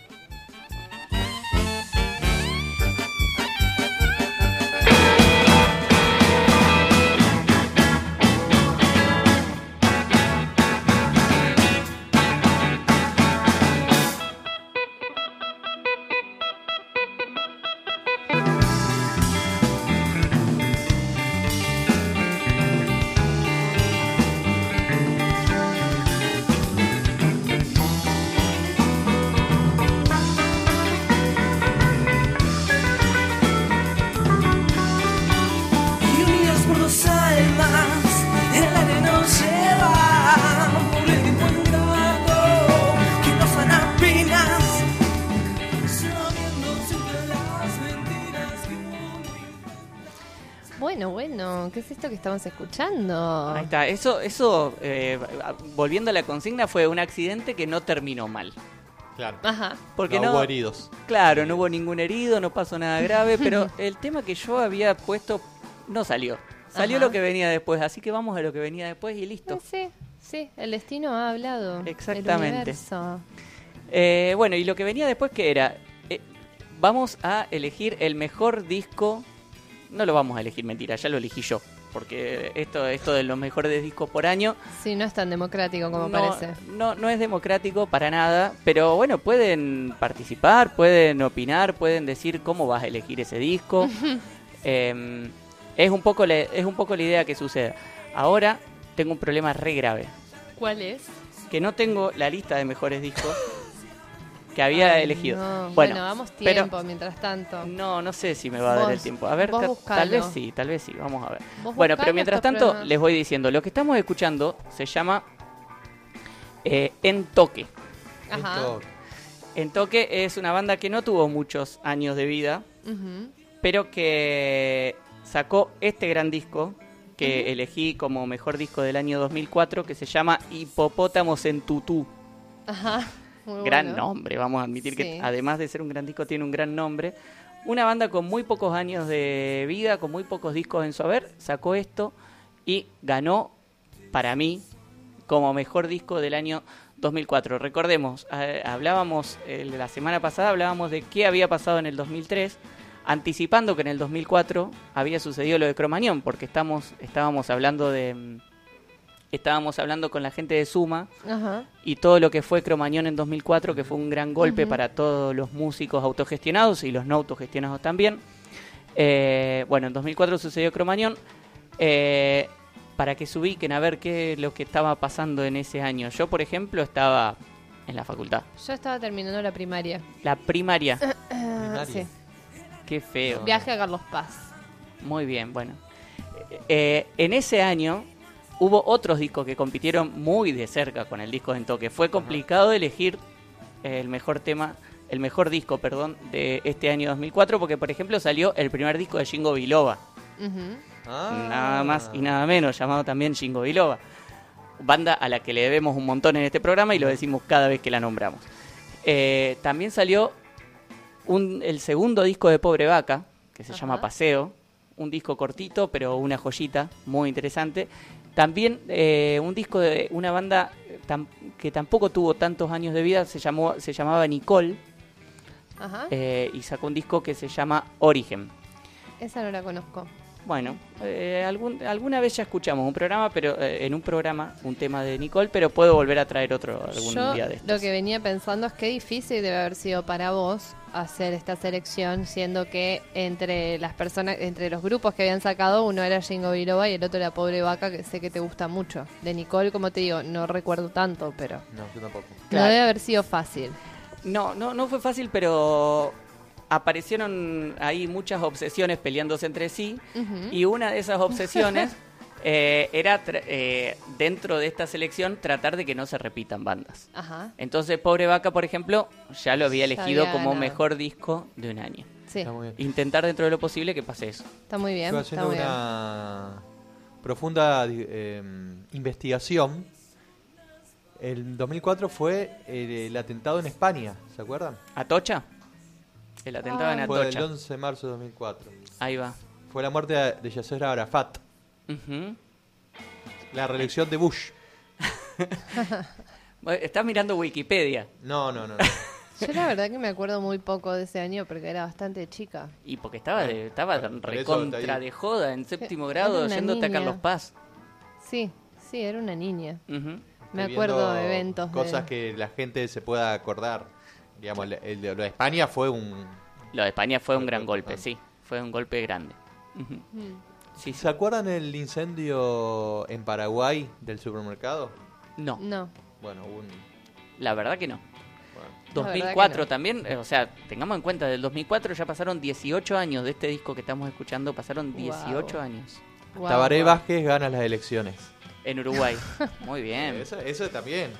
Es esto que estamos escuchando? Ahí está. Eso, eso eh, volviendo a la consigna, fue un accidente que no terminó mal. Claro. Ajá. Porque no, no, hubo heridos. Claro, no hubo ningún herido, no pasó nada grave, pero el tema que yo había puesto no salió. Salió Ajá. lo que venía después, así que vamos a lo que venía después y listo. Sí, sí, el destino ha hablado. el Exactamente. universo. Eh, bueno, y lo que venía después que era, Eh, vamos a elegir el mejor disco, no lo vamos a elegir, mentira, ya lo elegí yo, porque esto, esto de los mejores discos por año Sí, no es tan democrático como no, parece. No, no es democrático para nada, pero bueno, pueden participar, pueden opinar, pueden decir cómo vas a elegir ese disco. Eh, es, un poco la, es un poco la idea que suceda. Ahora tengo un problema re grave, ¿Cuál es? que no tengo la lista de mejores discos que había Ay, elegido. no. Bueno, Bueno, vamos pero- tiempo mientras tanto. No, no sé si me va a dar el tiempo. A ver, vos ta- buscalo. tal vez sí, tal vez sí, vamos a ver. Bueno, pero mientras tanto les voy diciendo, lo que estamos escuchando se llama eh, En Toque. Ajá. En Toque es una banda que no tuvo muchos años de vida, pero que sacó este gran disco que elegí como mejor disco del año 2004 que se llama Hipopótamos en Tutú. Ajá. Muy gran bueno. nombre, vamos a admitir Sí. que además de ser un gran disco tiene un gran nombre. Una banda con muy pocos años de vida, con muy pocos discos en su haber, sacó esto y ganó para mí como mejor disco del año 2004. Recordemos, eh, hablábamos eh, la semana pasada hablábamos de qué había pasado en el 2003, anticipando que en el 2004 había sucedido lo de Cromañón, porque estamos estábamos hablando de mm, estábamos hablando con la gente de Suma Ajá. y todo lo que fue Cromañón en 2004, que fue un gran golpe para todos los músicos autogestionados y los no autogestionados también. Eh, bueno, en 2004 sucedió Cromañón. Eh, para que se ubiquen a ver qué es lo que estaba pasando en ese año. Yo, por ejemplo, estaba en la facultad. Yo estaba terminando la primaria. La primaria. Ah, sí. Qué feo. Viaje a Carlos Paz. Muy bien, bueno. Eh, en ese año hubo otros discos que compitieron muy de cerca con el disco en toque. Fue complicado elegir el mejor tema, el mejor disco, perdón, de este año 2004 porque, por ejemplo, salió el primer disco de Jingo Biloba. Ujú. Ah. Nada más y nada menos, llamado también Jingo Biloba. Banda a la que le debemos un montón en este programa y lo decimos cada vez que la nombramos. Eh, también salió un, el segundo disco de Pobre Vaca, que se Ajá. llama Paseo. Un disco cortito, pero una joyita muy interesante. También eh, un disco de una banda eh, tam- que tampoco tuvo tantos años de vida, se, llamó, se llamaba Nicole, Ajá. eh, y sacó un disco que se llama Origen. Esa no la conozco. Bueno, eh, algún- alguna vez ya escuchamos un programa, pero eh, en un programa, un tema de Nicole, pero puedo volver a traer otro algún Yo día de estos. lo que venía pensando es que difícil debe haber sido para vos hacer esta selección, siendo que entre las personas, entre los grupos que habían sacado, uno era Jingo Biloba y el otro era Pobre Vaca, que sé que te gusta mucho. De Nicole, como te digo, no recuerdo tanto, pero No, yo tampoco. Claro. no debe haber sido fácil. No, no, no fue fácil, pero aparecieron ahí muchas obsesiones peleándose entre sí y una de esas obsesiones Eh, era tra- eh, dentro de esta selección tratar de que no se repitan bandas. Ajá. Entonces, Pobre Vaca, por ejemplo, ya lo había elegido había como ganado. mejor disco de un año. Sí, Está muy bien. Intentar dentro de lo posible que pase eso. está muy bien. Está haciendo bien. una profunda eh, investigación. El 2004 fue el, el atentado en España, ¿se acuerdan? ¿Atocha? El atentado en Ah. Fue el Atocha. 11 de marzo de 2004. Ahí va. Fue la muerte de, Yasser Arafat. La reelección de Bush. Estás mirando Wikipedia. No, no, no. no. Yo la verdad que me acuerdo muy poco de ese año porque era bastante chica. Y porque estaba de, estaba recontra de joda en séptimo grado yéndote a. Carlos Paz. Sí, sí, era una niña. Me acuerdo de eventos. de- Cosas que la gente se pueda acordar. Digamos, el, el de lo de España fue un... Lo de España fue un gran golpe, sí. Fue un golpe grande. Sí, sí. ¿Se acuerdan el incendio en Paraguay del supermercado? No, No, Bueno, hubo un... la verdad que no. bueno. La verdad que 2004 no. también, eh, o sea, tengamos en cuenta, del 2004 ya pasaron 18 años de este disco que estamos escuchando, pasaron 18 Wow. años Guau, Tabaré. Vázquez gana las elecciones. en Uruguay. Muy bien. Eso, eso también.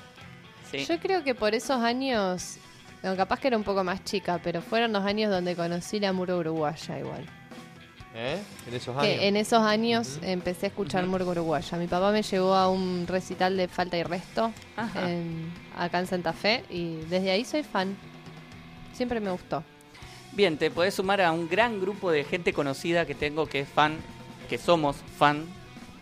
Sí. Yo creo que por esos años, no, capaz que era un poco más chica, pero fueron los años donde conocí la murga uruguaya igual. ¿Eh? En esos años. Que en esos años empecé a escuchar murga uruguaya. Mi papá me llevó a un recital de falta y resto en- acá en Santa Fe y desde ahí soy fan. Siempre me gustó. Bien, te podés sumar a un gran grupo de gente conocida que tengo que es fan, que somos fan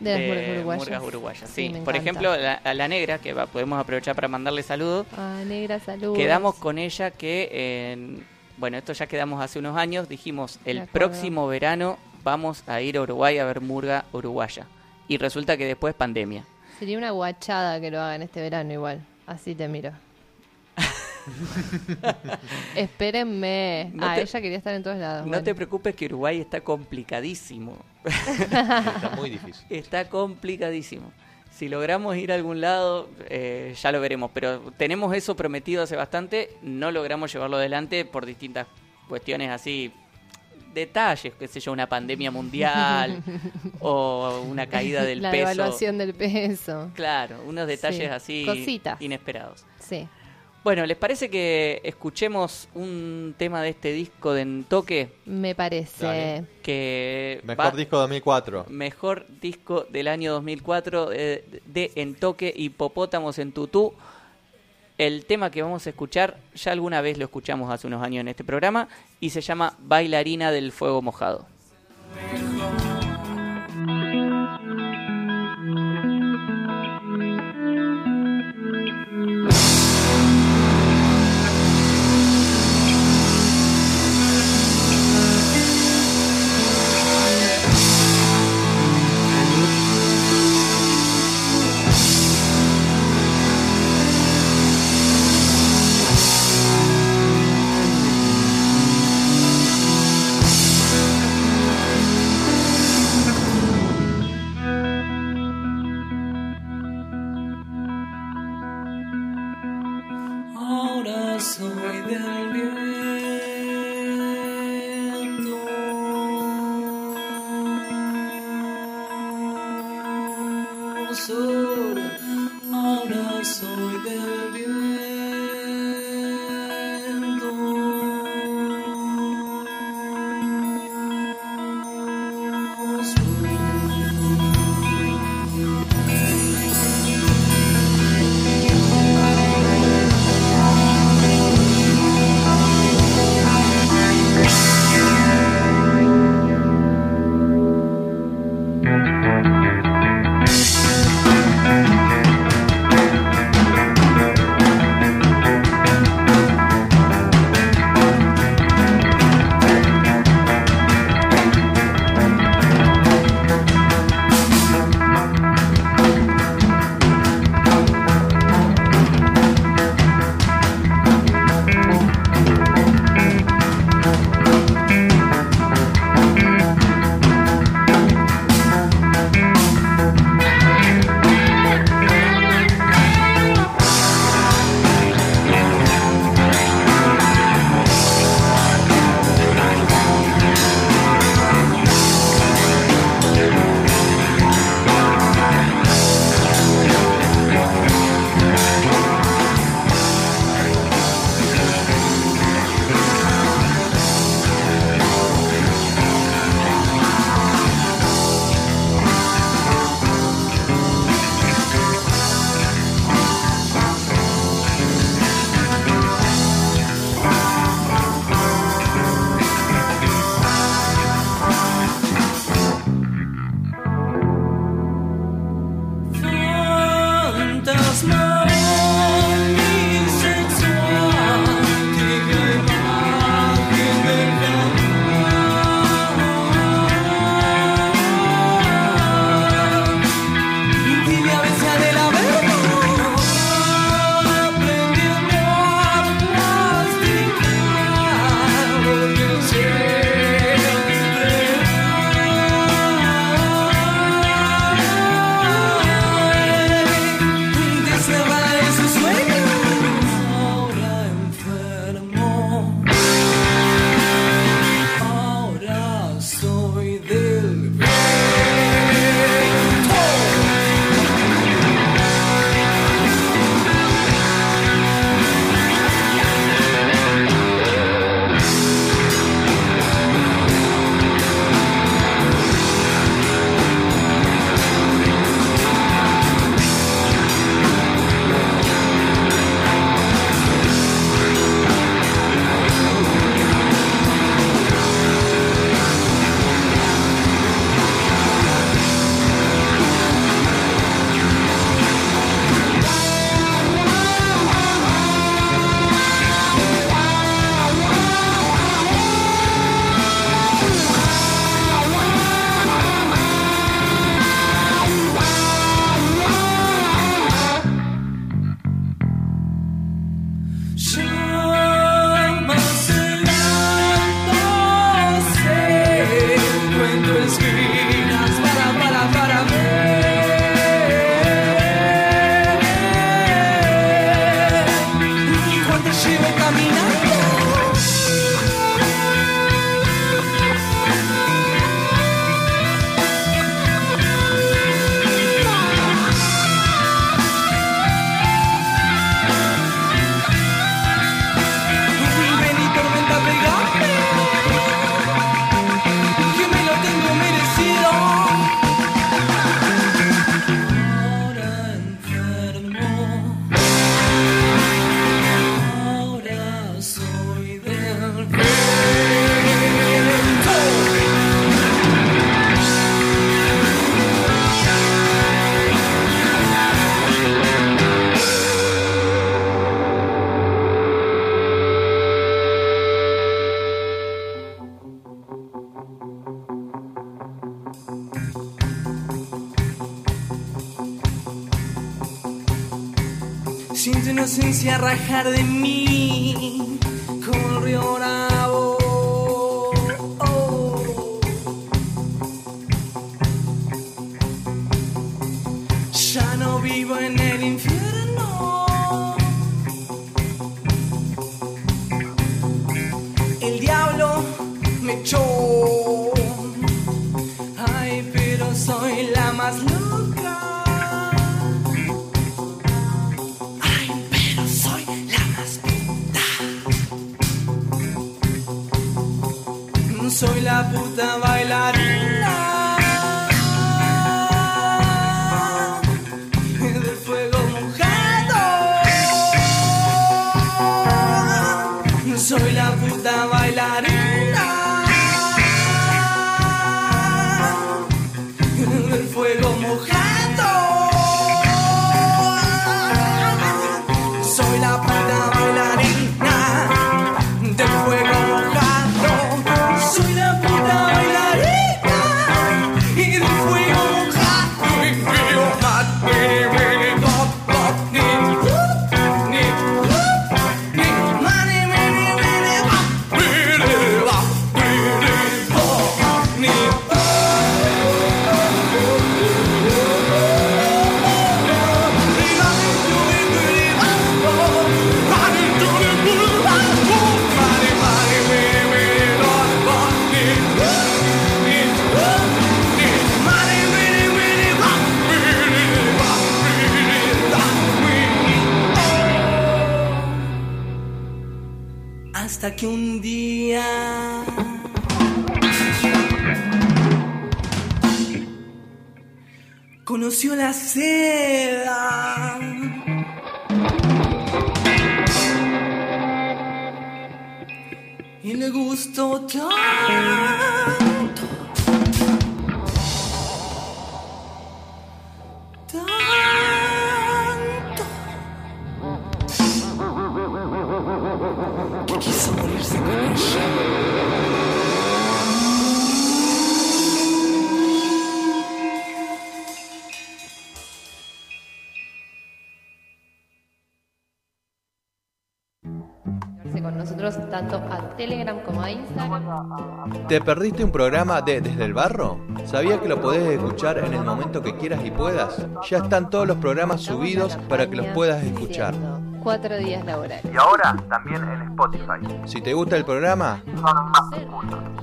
De las murgas uruguayas. murgas uruguayas. Sí, por ejemplo, la- a la negra, que va- podemos aprovechar para mandarle saludos. Ah, negra, saludos. Quedamos con ella que, en- bueno, esto ya quedamos hace unos años, dijimos, el próximo verano vamos a ir a Uruguay a ver murga uruguaya. Y resulta que después pandemia. Sería una guachada que lo hagan este verano igual. Así te miro. Espérenme. No ah, te- ella quería estar en todos lados. No bueno. te preocupes que Uruguay está complicadísimo. Está muy difícil. Está complicadísimo. Si logramos ir a algún lado, eh, ya lo veremos. Pero tenemos eso prometido hace bastante. No logramos llevarlo adelante por distintas cuestiones así. Detalles, qué sé yo, una pandemia mundial o una caída del La peso. devaluación del peso. Claro, unos detalles Sí, así cositas. inesperados. Sí. Bueno, ¿les parece que escuchemos un tema de este disco de Entoque? Me parece. Dale. Que Mejor va- disco 2004. Mejor disco del año 2004 eh, de Entoque Hipopótamos en Tutú. El tema que vamos a escuchar, ya alguna vez lo escuchamos hace unos años en este programa, y se llama Bailarina del Fuego Mojado. tarde ¿Te perdiste un programa de Desde el Barro? ¿Sabías que lo podés escuchar en el momento que quieras y puedas? Ya están todos los programas subidos para que los puedas escuchar. Cuatro días laborales. Y ahora también en Spotify. Si te gusta el programa,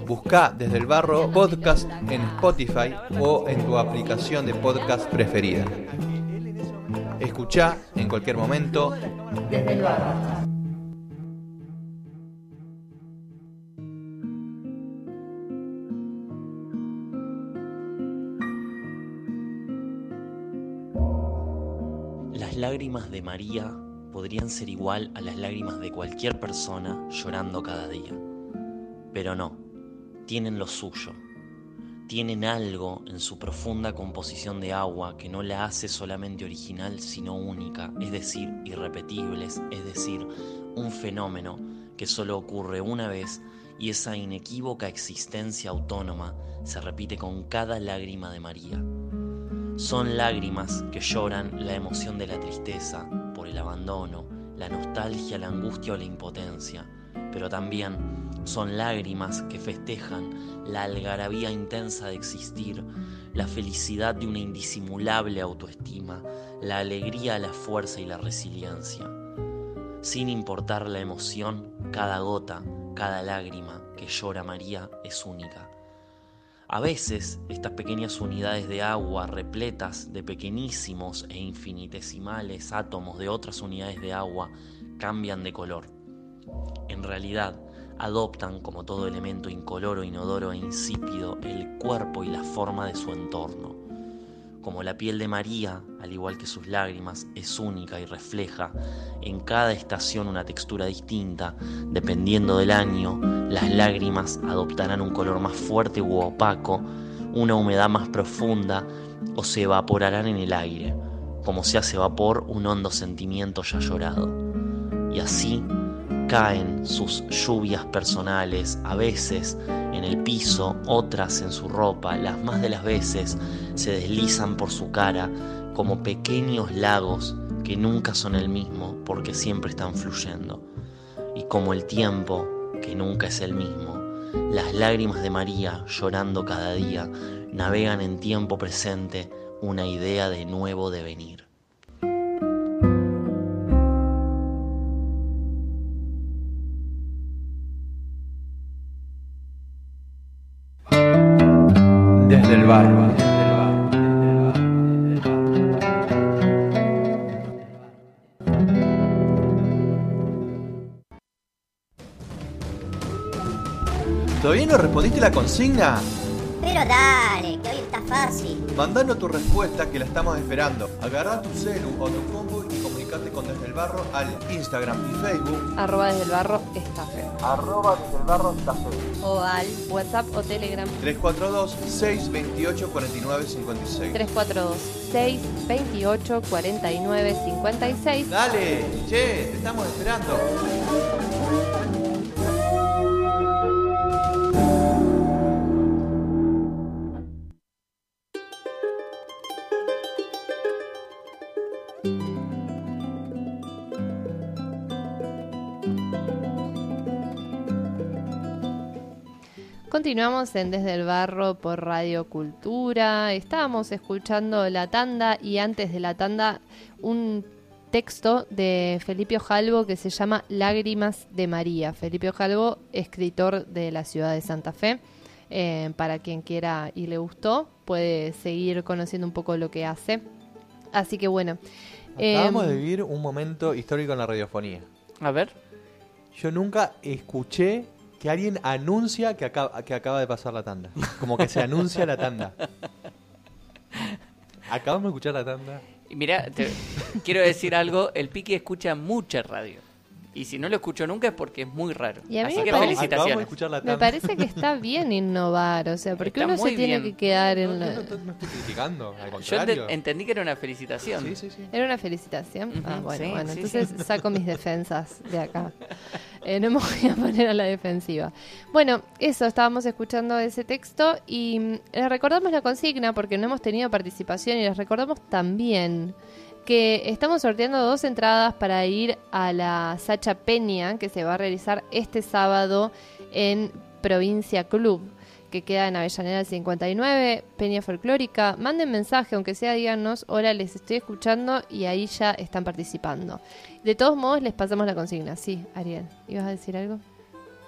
busca Desde el Barro Podcast en Spotify o en tu aplicación de podcast preferida. Escucha en cualquier momento Desde el barro. Lágrimas de María podrían ser igual a las lágrimas de cualquier persona llorando cada día. Pero no, tienen lo suyo. Tienen algo en su profunda composición de agua que no la hace solamente original, sino única, es decir, irrepetibles, es decir, un fenómeno que solo ocurre una vez y esa inequívoca existencia autónoma se repite con cada lágrima de María. Son lágrimas que lloran la emoción de la tristeza por el abandono, la nostalgia, la angustia o la impotencia, pero también son lágrimas que festejan la algarabía intensa de existir, la felicidad de una indisimulable autoestima, la alegría, la fuerza y la resiliencia. Sin importar la emoción, cada gota, cada lágrima que llora María es única. A veces estas pequeñas unidades de agua repletas de pequeñísimos e infinitesimales átomos de otras unidades de agua cambian de color. En realidad, adoptan como todo elemento incoloro, inodoro e insípido el cuerpo y la forma de su entorno. Como la piel de María, al igual que sus lágrimas, es única y refleja en cada estación una textura distinta, dependiendo del año, las lágrimas adoptarán un color más fuerte u opaco, una humedad más profunda o se evaporarán en el aire, como se hace vapor un hondo sentimiento ya llorado. Y así caen sus lluvias personales, a veces en el piso, otras en su ropa, las más de las veces se deslizan por su cara como pequeños lagos que nunca son el mismo porque siempre están fluyendo. Y como el tiempo, que nunca es el mismo, las lágrimas de María llorando cada día navegan en tiempo presente una idea de nuevo devenir. No respondiste la consigna? Pero dale, que hoy está fácil. Mandanos tu respuesta que la estamos esperando. Agarrá tu celu o tu combo y comunicate con Desde el Barro al Instagram y Facebook. Arroba desde el barro estafe. Arroba desde el barro café. O al WhatsApp o Telegram 342-628-4956. 342 628 49 56. Dale, che, te estamos esperando. Continuamos en Desde el Barro por Radio Cultura. Estábamos escuchando la tanda y antes de la tanda un texto de Felipe Ojalvo que se llama Lágrimas de María. Felipe Ojalvo, escritor de la ciudad de Santa Fe. Eh, para quien quiera y le gustó, puede seguir conociendo un poco lo que hace. Así que bueno. Acabamos em, de vivir un momento histórico en la radiofonía. A ver. Yo nunca escuché que alguien anuncia que acaba, que acaba de pasar la tanda. Como que se anuncia la tanda. Acabamos de escuchar la tanda. Mira, quiero decir algo, el Piqui escucha mucha radio. Y si no lo escucho nunca es porque es muy raro. Y a mí Así me que parece- felicitaciones. De Me parece que está bien innovar, o sea, porque Está uno se tiene que quedar en No, la... no, no, no estoy criticando, al Yo contrario. ente- entendí que era una felicitación. Sí, sí, sí. Era una felicitación. Ah, bueno, sí, bueno, sí, entonces sí. saco mis defensas de acá. Eh, no me voy a poner a la defensiva. Bueno, eso, estábamos escuchando ese texto y mm, les recordamos la consigna porque no hemos tenido participación y les recordamos también que estamos sorteando dos entradas para ir a la Sacha Peña que se va a realizar este sábado en Provincia Club que queda en Avellaneda 59, Peña Folclórica. Manden mensaje, aunque sea díganos, hola, les estoy escuchando y ahí ya están participando. De todos modos, les pasamos la consigna. Sí, Ariel, ¿ibas a decir algo?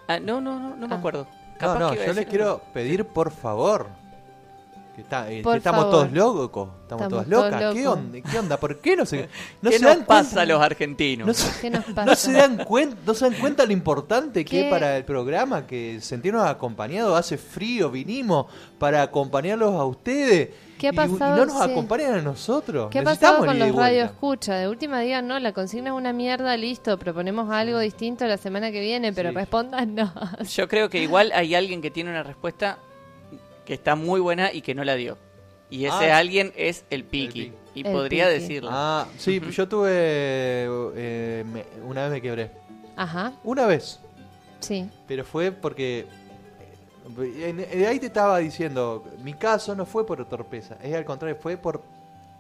Ah, no, no, no, no me Ah. acuerdo. No, Capaz no, que yo les quiero algo. pedir por favor. Que, está- eh, Por que estamos favor. todos locos. Estamos, Estamos todas todos locas. ¿Qué locos. onda? ¿Qué onda? ¿Por qué no se, no ¿Qué se nos dan pasa cuenta? a los argentinos? No se, ¿Qué nos pasa? no se dan cuenta, no se dan cuenta lo importante que ¿Qué? es para el programa que sentirnos acompañados. Hace frío, vinimos para acompañarlos a ustedes. ¿Qué ha y- pasado? Y, no nos Sí. acompañan a nosotros. ¿Qué ha pasado con los radio escucha? De última día no, la consigna es una mierda, listo, proponemos algo distinto la semana que viene, pero Sí. respondan no. Yo creo que igual hay alguien que tiene una respuesta que está muy buena y que no la dio. Y ese Ah. alguien es el Piki. Y El podría Piki. decirlo. Ah, sí, Ujú. yo tuve. eh, me- una vez me quebré. Ajá, Una vez. sí. Pero fue porque. eh, en- eh, ahí te estaba diciendo, mi caso no fue por torpeza, es al contrario, fue por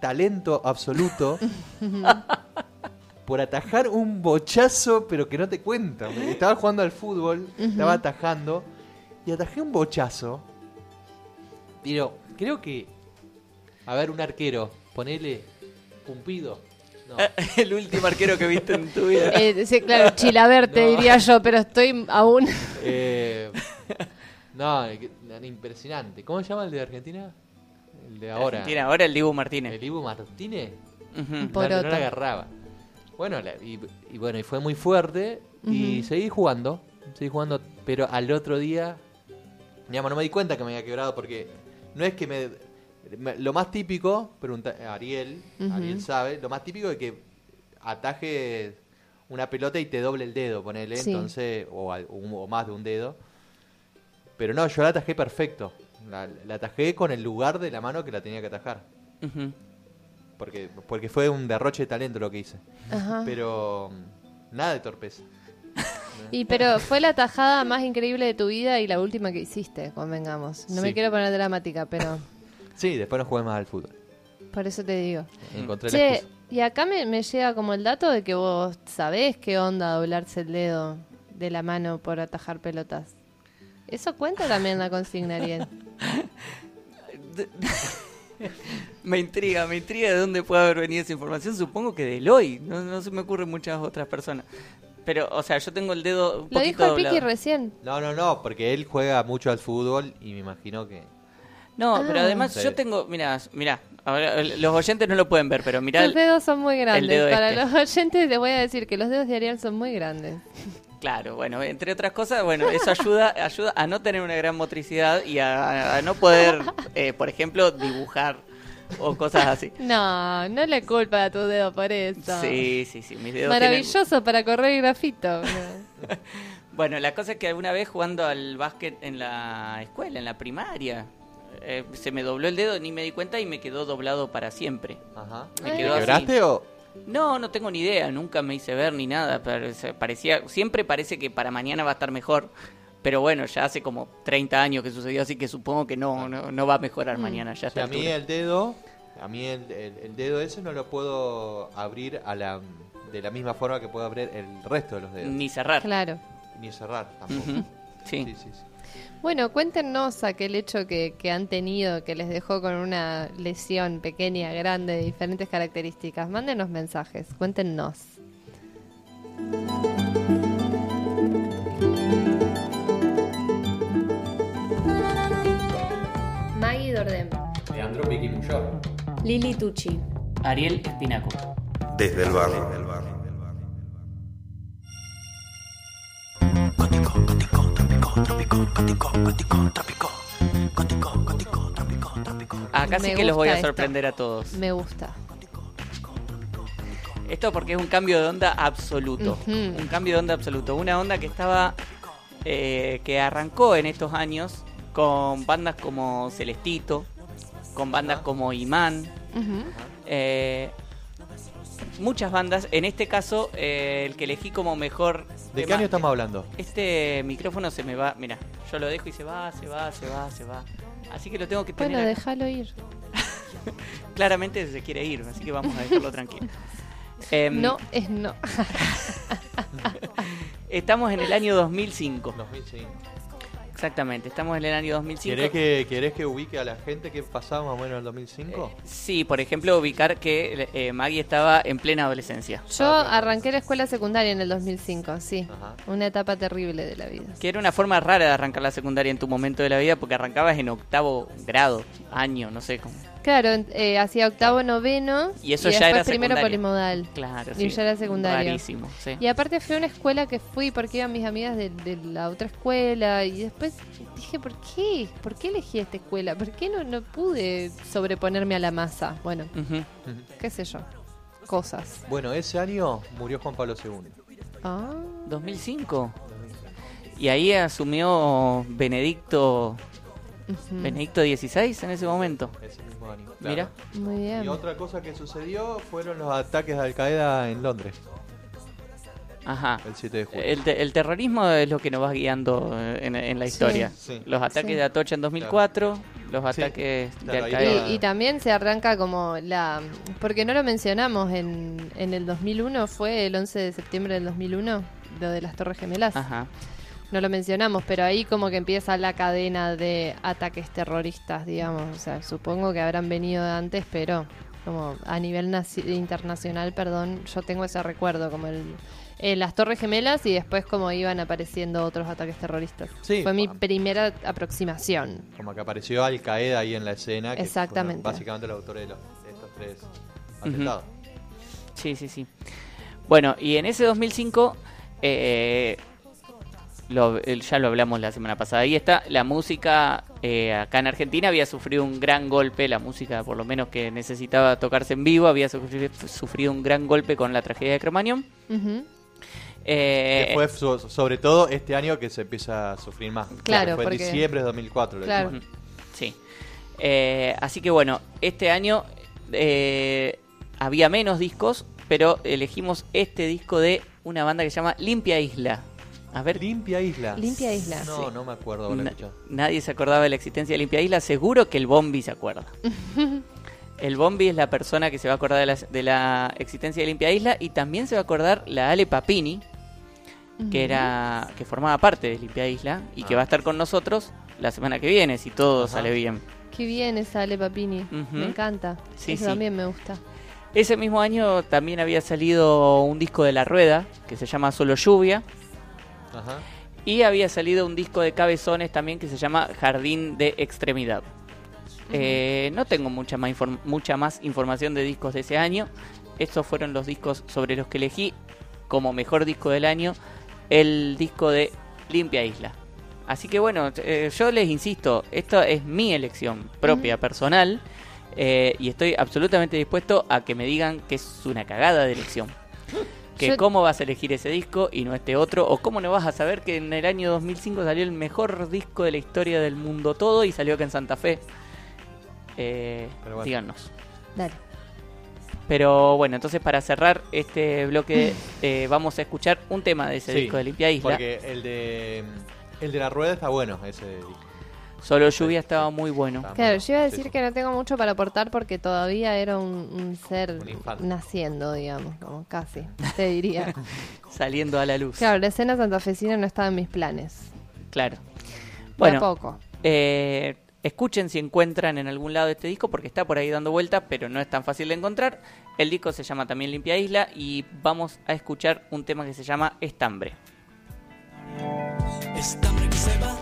talento absoluto, por atajar un bochazo, pero que no te cuenta. Estaba jugando al fútbol, estaba atajando, y atajé un bochazo. Pero creo que. A ver, un arquero, ponele Pumpido. No. el último arquero que viste en tu vida. Eh, sí, claro, Chilaberte No. diría yo, pero estoy aún... Eh, no, impresionante. ¿Cómo se llama el de Argentina? El de ahora. Argentina, ahora el Dibu Martínez. ¿El Ibu Martínez? No, Poroto. no la agarraba. Bueno, la- y, y bueno, y fue muy fuerte. Y seguí jugando. Seguí jugando, pero al otro día. Digamos, no me di cuenta que me había quebrado porque no es que me. me- lo más típico, pregunta Ariel. Ariel sabe, lo más típico es que atajes una pelota y te doble el dedo, ponele, Sí. entonces, o, o más de un dedo. Pero no, yo la atajé perfecto. La, la atajé con el lugar de la mano que la tenía que atajar. Porque, porque fue un derroche de talento lo que hice. Pero nada de torpeza. Y pero fue la tajada más increíble de tu vida y la última que hiciste, convengamos. No me quiero poner dramática, pero Sí, después no jugué más al fútbol. por eso te digo. Encontré la Che, excusa. Y acá me, me llega como el dato de que vos sabés qué onda doblarse el dedo de la mano por atajar pelotas. ¿Eso cuenta también la consigna, Ariel? Me intriga, me intriga de dónde puede haber venido esa información. Supongo que de Eloy. No, no se me ocurren muchas otras personas. Pero, o sea, yo tengo el dedo un Lo poquito dijo el. Piqui recién. No, no, no, porque él juega mucho al fútbol y me imagino que... No, pero Ah. además Sí. yo tengo, mira, mira, ahora eh, los oyentes no lo pueden ver, pero mira, Los dedos son muy grandes. Para este. los oyentes les voy a decir que los dedos de Ariel son muy grandes. claro, bueno, entre otras cosas, bueno, eso ayuda, ayuda a no tener una gran motricidad y a, a no poder, eh, por ejemplo, dibujar o cosas así. No, no le culpa a tu dedo por eso. Sí, sí, sí, mis dedos tienen- Maravilloso para correr grafito. Bueno, la cosa es que alguna vez jugando al básquet en la escuela, en la primaria, eh, se me dobló el dedo, ni me di cuenta y me quedó doblado para siempre. Ajá. Me Ay. quedó así. ¿Quebraste o...? No, no tengo ni idea, nunca me hice ver ni nada, pero se- parecía, siempre parece que para mañana va a estar mejor, pero bueno, ya hace como 30 años que sucedió, así que supongo que no, no, no va a mejorar Mm. mañana, ya O sea, a mí el dedo, a mí el, el- el dedo ese no lo puedo abrir a la, de la misma forma que puedo abrir el resto de los dedos. Ni cerrar. Claro. Ni cerrar tampoco. Sí, sí, sí. Bueno, cuéntenos aquel hecho que, que han tenido que les dejó con una lesión pequeña, grande, de diferentes características. Mándenos mensajes, cuéntenos. Piquimuyó. Lili Tucci. Ariel Espinaco. Desde el barrio. Acá sí que los voy a esto. sorprender a todos. Me gusta. Esto porque es un cambio de onda absoluto. Un cambio de onda absoluto. Una onda que estaba. eh, que arrancó en estos años con bandas como Celestito, con bandas como Imán. Eh, muchas bandas. En este caso, eh, el que elegí como mejor. ¿De qué año estamos hablando? Este micrófono se me va. Mira, yo lo dejo y se va, se va, se va, se va. Así que lo tengo que tener. Bueno, déjalo ir. Claramente se quiere ir, así que vamos a dejarlo tranquilo. Em, No es no. Estamos en el año 2005. 2005. Exactamente, estamos en el año 2005. ¿Querés que, ¿Querés que ubique a la gente qué pasaba más o menos en el 2005? Sí, por ejemplo, ubicar que eh, Maggie estaba en plena adolescencia. Yo arranqué la escuela secundaria en el 2005, sí. Ajá. Una etapa terrible de la vida. Que era una forma rara de arrancar la secundaria en tu momento de la vida porque arrancabas en octavo grado, año, no sé cómo. Claro, en- eh, hacía octavo, noveno. Y eso ya después era primero secundaria. polimodal. Claro, Y sí. ya era secundario. Rarísimo, sí. Y aparte fue una escuela que fui porque iban mis amigas de, de la otra escuela y después dije, ¿por qué? ¿Por qué elegí esta escuela? ¿Por qué no, no pude sobreponerme a la masa? Bueno, qué sé yo. Cosas. Bueno, ese año murió Juan Pablo II. Ah, 2005. Y ahí asumió Benedicto. Benedicto XVI en ese momento. Ese Mira. muy bien. Y otra cosa que sucedió fueron los ataques de Al Qaeda en Londres, Ajá. el 7 de julio. El, te- el terrorismo es lo que nos va guiando en, en la historia. Sí. Los ataques Sí. de Atocha en 2004, los Sí. ataques Claro, de Al Qaeda. Y, y también se arranca como la... Porque no lo mencionamos en, en el 2001, fue el 11 de septiembre del 2001, lo de las Torres Gemelas. Ajá. No lo mencionamos, pero ahí como que empieza la cadena de ataques terroristas, digamos. O sea, supongo que habrán venido de antes, pero como a nivel naci- internacional, perdón, yo tengo ese recuerdo, como el, eh, las Torres Gemelas y después como iban apareciendo otros ataques terroristas. Sí, Fue mi primera aproximación. Como que apareció Al Qaeda ahí en la escena. Que Exactamente. básicamente los autores de, los- de estos tres atentados. Sí, sí, sí. Bueno, y en ese 2005, eh, lo- ya lo hablamos la semana pasada, ahí está, la música eh, acá en Argentina había sufrido un gran golpe, la música por lo menos que necesitaba tocarse en vivo, había sufri- sufrido un gran golpe con la tragedia de Cremañón. Ujú. Eh, Que fue so- sobre todo este año que se empieza a sufrir más. Claro, Fue en porque- diciembre de 2004. lo Claro. Sí. Eh, así que bueno, este año eh, había menos discos, pero elegimos este disco de una banda que se llama Limpia Isla. A ver, Limpia Isla. Limpia Isla. No, Sí. no me acuerdo haberlo na- escuchado. nadie se acordaba de la existencia de Limpia Isla, seguro que el Bombi se acuerda. El Bombi es la persona que se va a acordar de la, de la existencia de Limpia Isla y también se va a acordar la Ale Papini, que era que formaba parte de Limpia Isla y que Ah. va a estar con nosotros la semana que viene si todo sale bien. Qué bien esa Ale Papini. Me encanta. Sí, Eso sí. también me gusta. Ese mismo año también había salido un disco de La Rueda que se llama Solo Lluvia Ajá. y había salido un disco de Cabezones también que se llama Jardín de Extremidad. Eh, no tengo mucha más, mucha más información de discos de ese año. Estos fueron los discos sobre los que elegí como mejor disco del año el disco de Limpia Isla. Así que bueno, eh, yo les insisto, esto es mi elección propia, personal, eh, y estoy absolutamente dispuesto a que me digan que es una cagada de elección. Que Yo- cómo vas a elegir ese disco y no este otro, o cómo no vas a saber que en el año 2005 salió el mejor disco de la historia del mundo todo y salió acá en Santa Fe. Eh, Pero bueno. Díganos. Dale. Pero bueno, entonces para cerrar este bloque eh, vamos a escuchar un tema de ese Sí, disco de Limpia Isla. Porque el de el de la rueda está bueno, ese disco. Solo Lluvia estaba muy bueno. Claro, yo iba a decir que no tengo mucho para aportar porque todavía era un, un ser naciendo, digamos, como casi, te diría. Saliendo a la luz. claro, la escena santafesina no estaba en mis planes. Claro. Bueno, poco. eh, escuchen si encuentran en algún lado este disco porque está por ahí dando vueltas, pero no es tan fácil de encontrar. El disco se llama también Limpia Isla y vamos a escuchar un tema que se llama Estambre. Estambre que se va.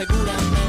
Y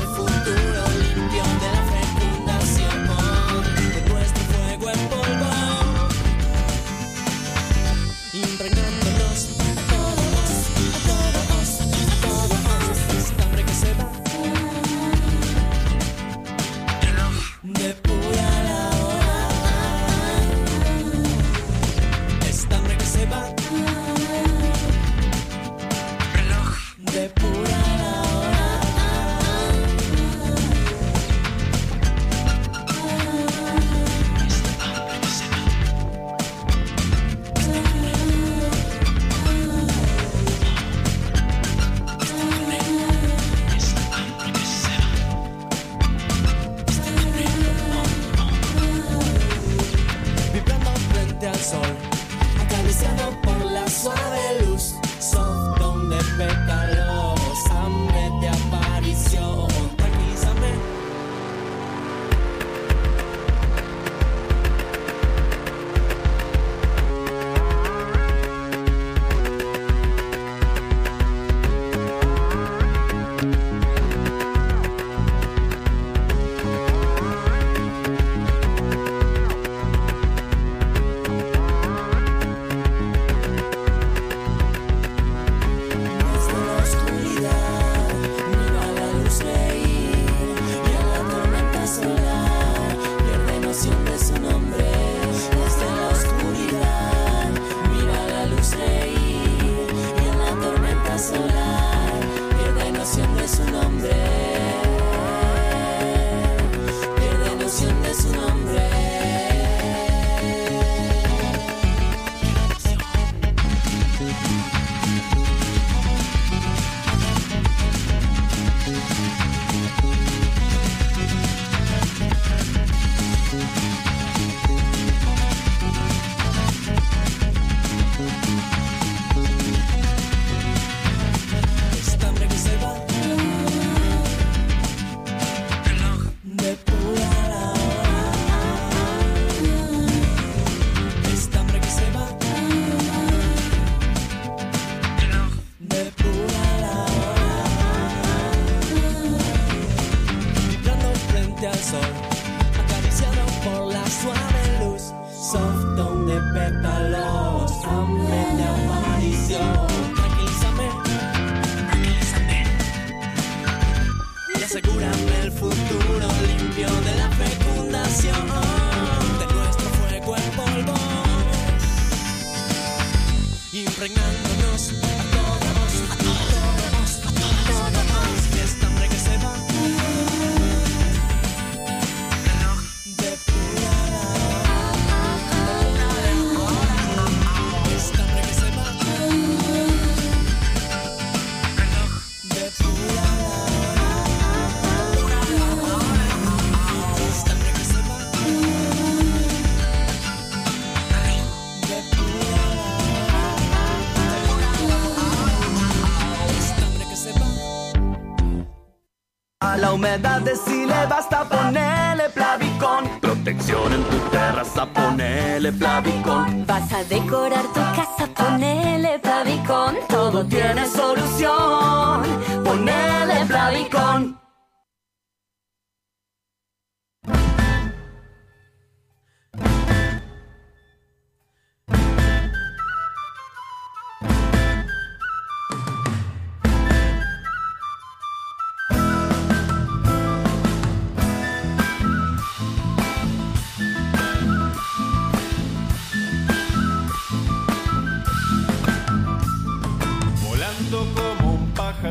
A la humedad decile basta ponerle plavicón. Protección en tu terraza, ponele plavicón. Vas a decorar tu casa, ponele Plavicón. Todo tiene solución, ponele plavicón.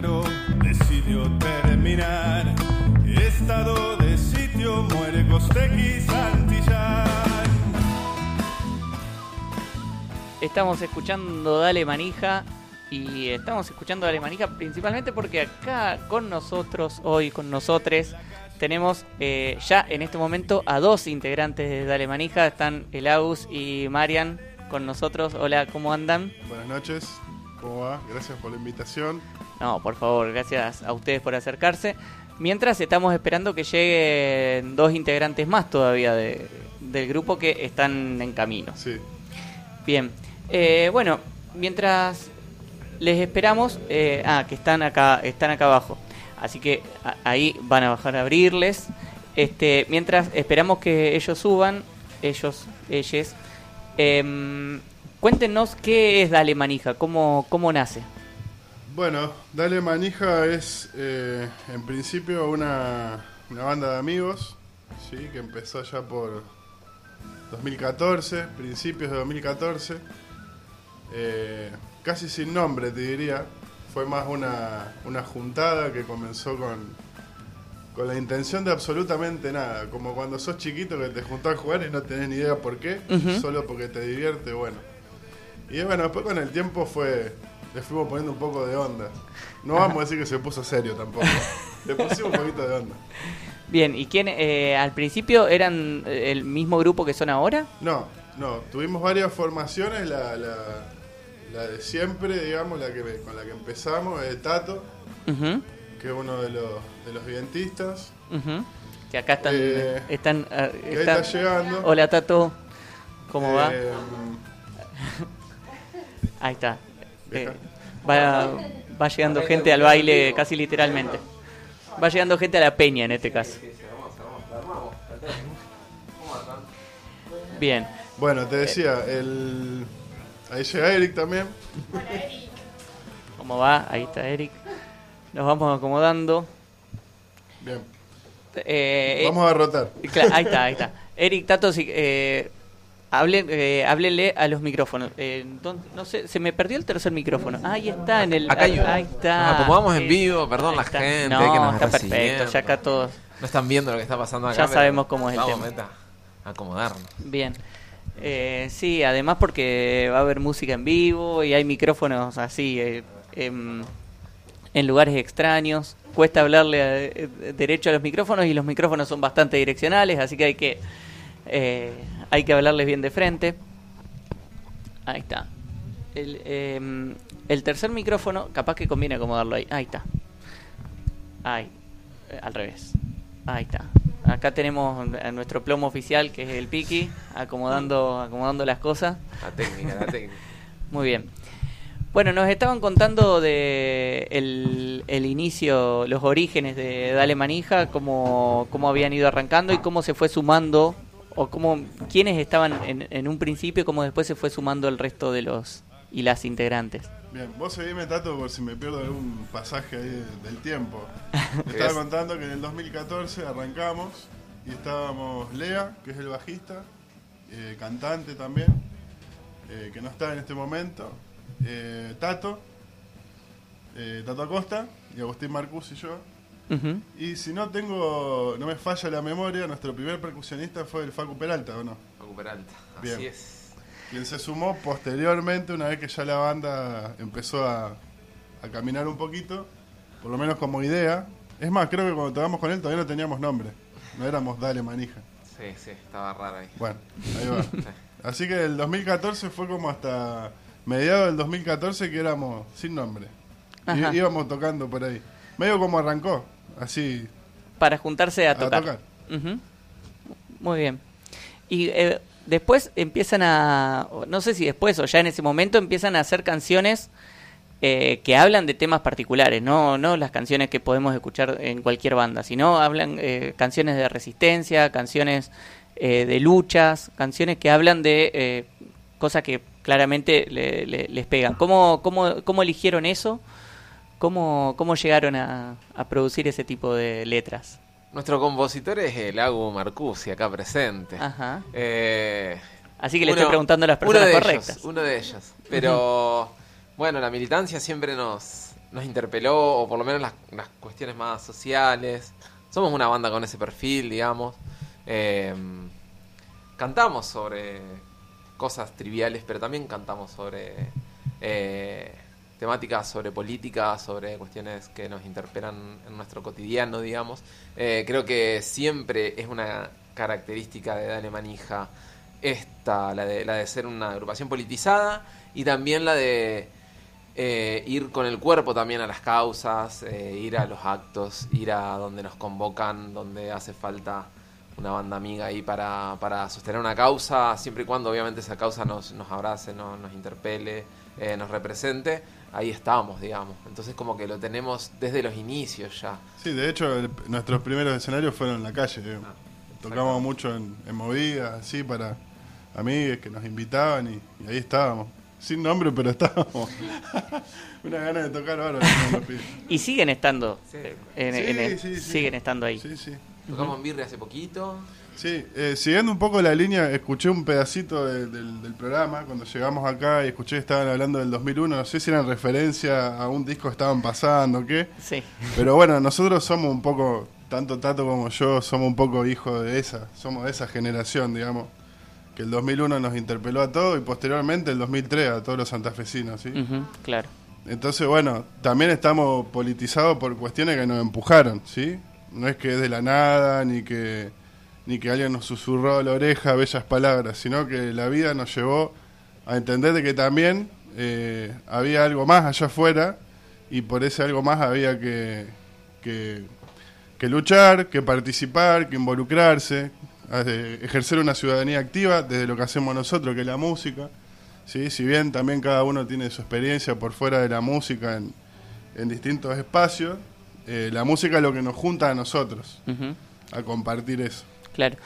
Pájaro, decidió terminar. Estado de sitio, muere Costequi Santillán. Estamos escuchando Dale Manija y estamos escuchando Dale Manija principalmente porque acá con nosotros, hoy con nosotros, tenemos eh, ya en este momento a dos integrantes de Dale Manija. Están el Agus y Marian con nosotros. Hola, ¿cómo andan? Buenas noches, ¿cómo va? Gracias por la invitación. No, por favor, gracias a ustedes por acercarse. Mientras estamos esperando que lleguen dos integrantes más todavía de- del grupo que están en camino. Sí. Bien, eh, bueno, mientras les esperamos, eh, ah, que están acá, están acá abajo. Así que a- ahí van a bajar a abrirles. Este, mientras esperamos que ellos suban, ellos, ellos, em, cuéntenos qué es Dale Manija, cómo, cómo nace. Bueno, Dale Manija es eh, en principio una, una banda de amigos, ¿sí? que empezó ya por 2014, principios de 2014. Eh, casi sin nombre, te diría. Fue más una, una juntada que comenzó con, con la intención de absolutamente nada. Como cuando sos chiquito que te juntás a jugar y no tenés ni idea por qué, solo porque te divierte, bueno. Y bueno, después con el tiempo fue. Le fuimos poniendo un poco de onda. No vamos a decir que se puso serio tampoco. Le pusimos un poquito de onda. Bien, ¿y quién eh, al principio eran eh, el mismo grupo que son ahora? No, no, tuvimos varias formaciones. La, la, la de siempre, digamos, la que con la que empezamos, es Tato, Ujú, que es uno de los, de los vientistas. Que acá están. Eh, están, ah, que ahí está llegando. Hola Tato, ¿cómo va? Eh, Ahí está. Eh, va, va llegando gente al baile casi literalmente. Va llegando gente a la peña en este caso. Bien. Bueno, te decía, el... ahí llega Eric también. ¿Cómo va? Ahí está Eric. Nos vamos acomodando. Bien. Eh, Vamos a rotar. Ahí está, ahí está. Eric, Tato, si, eh, hable- eh, háblele a los micrófonos. Eh, ¿dónde- no sé, se me perdió el tercer micrófono. Ahí está, en el. Acá hay ahí está. En Eh, vivo, perdón la está. gente No, que nos está perfecto. Ya acá todos. No están viendo lo que está pasando acá. Ya sabemos cómo es el vamos, tema. meta, acomodarnos. Bien. Eh, sí, además porque va a haber música en vivo y hay micrófonos así eh, em, en lugares extraños. Cuesta hablarle a- eh, derecho a los micrófonos y los micrófonos son bastante direccionales, así que hay que hay que hablarles bien de frente. Ahí está. El, em, el tercer micrófono, capaz que conviene acomodarlo ahí. Ahí está. Ahí. Eh, al revés. Ahí está. Acá tenemos a nuestro plomo oficial, que es el Piki, acomodando, acomodando las cosas. La técnica, la técnica. Muy bien. Bueno, nos estaban contando de el, el inicio, los orígenes de Dale Manija, cómo, cómo habían ido arrancando y cómo se fue sumando, o cómo, quiénes estaban en, en un principio y cómo después se fue sumando el resto de los y las integrantes. Bien, vos seguime, Tato, por si me pierdo algún pasaje ahí de- del tiempo. Estaba Es- contando que en el 2014 arrancamos y estábamos Lea, que es el bajista, eh, cantante también, eh, que no está en este momento, eh, Tato, eh, Tato Acosta y Agustín Marcus y yo. Y si no tengo, no me falla la memoria, nuestro primer percusionista fue el Facu Peralta, ¿o no? Facu Peralta, Bien. así es. Quien se sumó posteriormente, una vez que ya la banda empezó a, a caminar un poquito, por lo menos como idea. Es más, creo que cuando tocamos con él todavía no teníamos nombre. No éramos Dale Manija. Sí, sí, estaba raro ahí. Bueno, ahí va. Así que el 2014 fue como hasta mediados del 2014 que éramos sin nombre. Y- íbamos tocando por ahí. Medio como arrancó, así. Para juntarse a A tocar. tocar. Muy bien. Y eh, después empiezan a, no sé si después o ya en ese momento empiezan a hacer canciones eh, que hablan de temas particulares, no, no las canciones que podemos escuchar en cualquier banda, sino hablan eh, canciones de resistencia, canciones eh, de luchas, canciones que hablan de eh, cosas que claramente le- le- les pegan. ¿Cómo, cómo, ¿Cómo eligieron eso? ¿Cómo, cómo llegaron a, a producir ese tipo de letras? Nuestro compositor es el Agu Marcusi, acá presente. Ajá. Eh, Así que le estoy preguntando a las personas uno de correctas. ellos, uno de ellos. Pero, bueno, la militancia siempre nos, nos interpeló, o por lo menos las, las cuestiones más sociales. Somos una banda con ese perfil, digamos. Eh, cantamos sobre cosas triviales, pero también cantamos sobre eh, temáticas, sobre política, sobre cuestiones que nos interpelan en nuestro cotidiano, digamos. Eh, creo que siempre es una característica de Dale Manija esta, la de, la de ser una agrupación politizada y también la de eh, ir con el cuerpo también a las causas, eh, ir a los actos, ir a donde nos convocan, donde hace falta una banda amiga ahí para, para sostener una causa, siempre y cuando obviamente esa causa nos, nos abrace, no- nos interpele, nos represente, ahí estamos, digamos. Entonces como que lo tenemos desde los inicios ya. Sí, de hecho, el- nuestros primeros escenarios fueron en la calle. digamos. Ah, Tocamos mucho en, en movidas, así, para amigues que nos invitaban y, y ahí estábamos. Sin nombre, pero estábamos. Una gana de tocar ahora. Y siguen estando. Sí. eh, en- Sí, en el- sí, sí. Siguen estando ahí. Sí, sí. Tocamos en Birre hace poquito. Sí, eh, siguiendo un poco la línea, escuché un pedacito de- del, del programa cuando llegamos acá y escuché que estaban hablando del 2001. No sé si era en referencia a un disco que estaban pasando o qué. Sí. Pero bueno, nosotros somos un poco, tanto Tato como yo, somos un poco hijos de esa, somos de esa generación, digamos. Que el 2001 nos interpeló a todos y posteriormente el 2003 a todos los santafesinos, ¿sí? Claro. Entonces, bueno, también estamos politizados por cuestiones que nos empujaron, ¿sí? No es que es de la nada, ni que, ni que alguien nos susurró a la oreja bellas palabras, sino que la vida nos llevó a entender de que también eh, había algo más allá afuera y por ese algo más había que, que, que luchar, que participar, que involucrarse, ejercer una ciudadanía activa desde lo que hacemos nosotros, que es la música. ¿sí? Si bien también cada uno tiene su experiencia por fuera de la música en, en distintos espacios, eh, la música es lo que nos junta a nosotros, a compartir eso. Claro.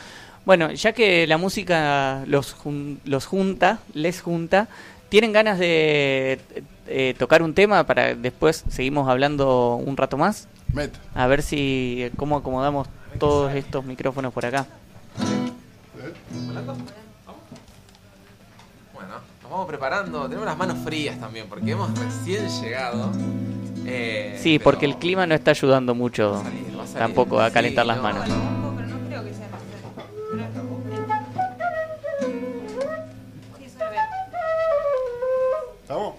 Bueno, ya que la música los, jun- los junta, les junta, ¿tienen ganas de eh, tocar un tema para después seguimos hablando un rato más? Meta. A ver si cómo acomodamos todos estos micrófonos por acá. Bueno, nos vamos preparando. Tenemos las manos frías también porque hemos recién llegado. Eh, Sí, porque el clima no está ayudando mucho va a salir. tampoco a Sí, calentar las no, manos. ¿Estamos?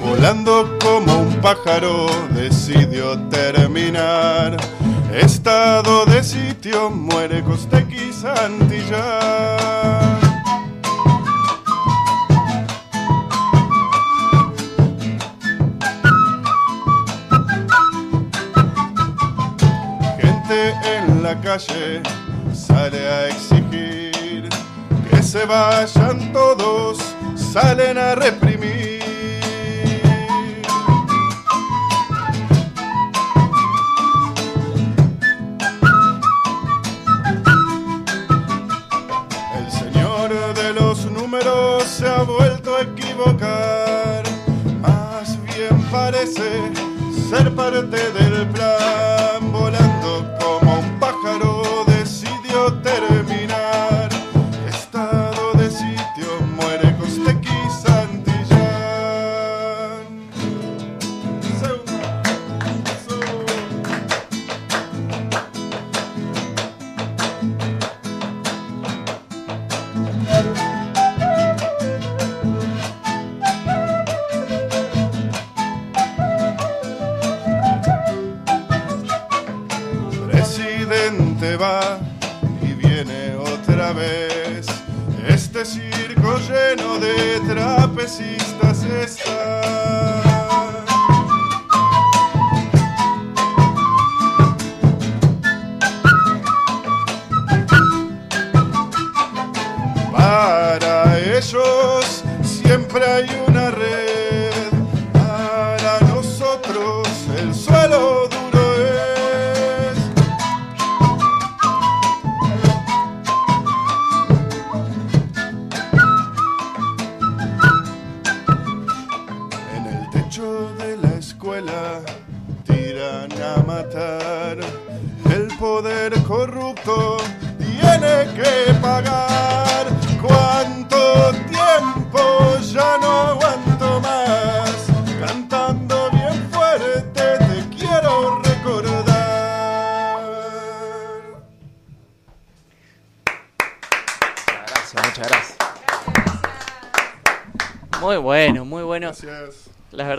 Volando como un pájaro decidió terminar. Estado de sitio, muere Costequi Santillán. Gente en la calle sale a exigir se vayan todos, salen a reprimir. Vuelto a equivocar. Más bien parece ser parte del plan.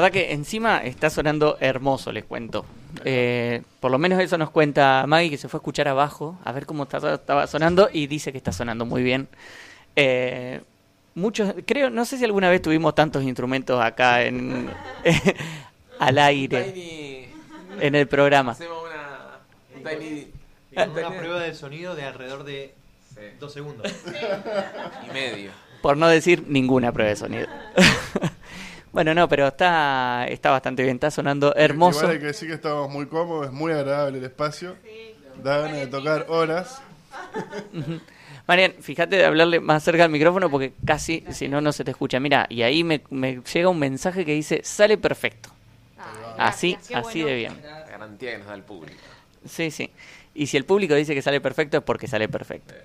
Verdad que encima está sonando hermoso, les cuento. Eh, por lo menos eso nos cuenta Maggie, que se fue a escuchar abajo, a ver cómo está- estaba sonando, y dice que está sonando muy bien. Eh, muchos, creo, no sé si alguna vez tuvimos tantos instrumentos acá en al aire Tiny- en el programa. Hacemos una. un tiny- Una prueba de sonido de alrededor de Sí. dos segundos. y medio. Por no decir ninguna prueba de sonido. bueno, no, pero está, está bastante bien, está sonando hermoso. Igual hay que decir que estamos muy cómodos, es muy agradable el espacio. Da ganas de tocar horas. Marian, fíjate de hablarle más cerca al micrófono porque casi, si no, no se te escucha. Mira, y ahí me, me llega un mensaje que dice, sale perfecto. así, qué así bueno. de bien. La garantía que nos da el público. Sí, sí. Y si el público dice que sale perfecto es porque sale perfecto.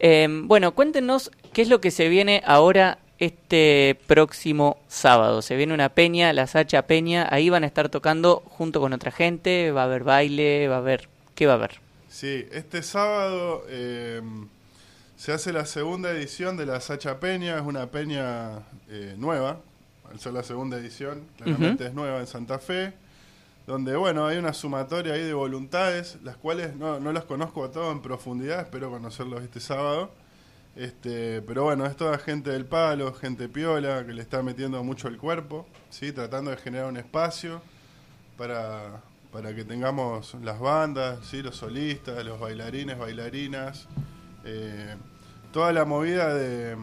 Eh, bueno, cuéntenos qué es lo que se viene ahora este próximo sábado. Se viene una peña, la Sacha Peña. Ahí van a estar tocando junto con otra gente. Va a haber baile, va a haber... ¿Qué va a haber? Sí, este sábado eh, se hace la segunda edición de la Sacha Peña, es una peña eh, nueva, al ser la segunda edición, claramente es nueva en Santa Fe, donde bueno, hay una sumatoria ahí de voluntades, las cuales no, no las conozco a todas en profundidad, espero conocerlos este sábado. Este, pero bueno, es toda gente del palo, gente piola, que le está metiendo mucho el cuerpo, ¿sí? tratando de generar un espacio para, para que tengamos las bandas, ¿sí? los solistas, los bailarines, bailarinas, eh, toda la movida de,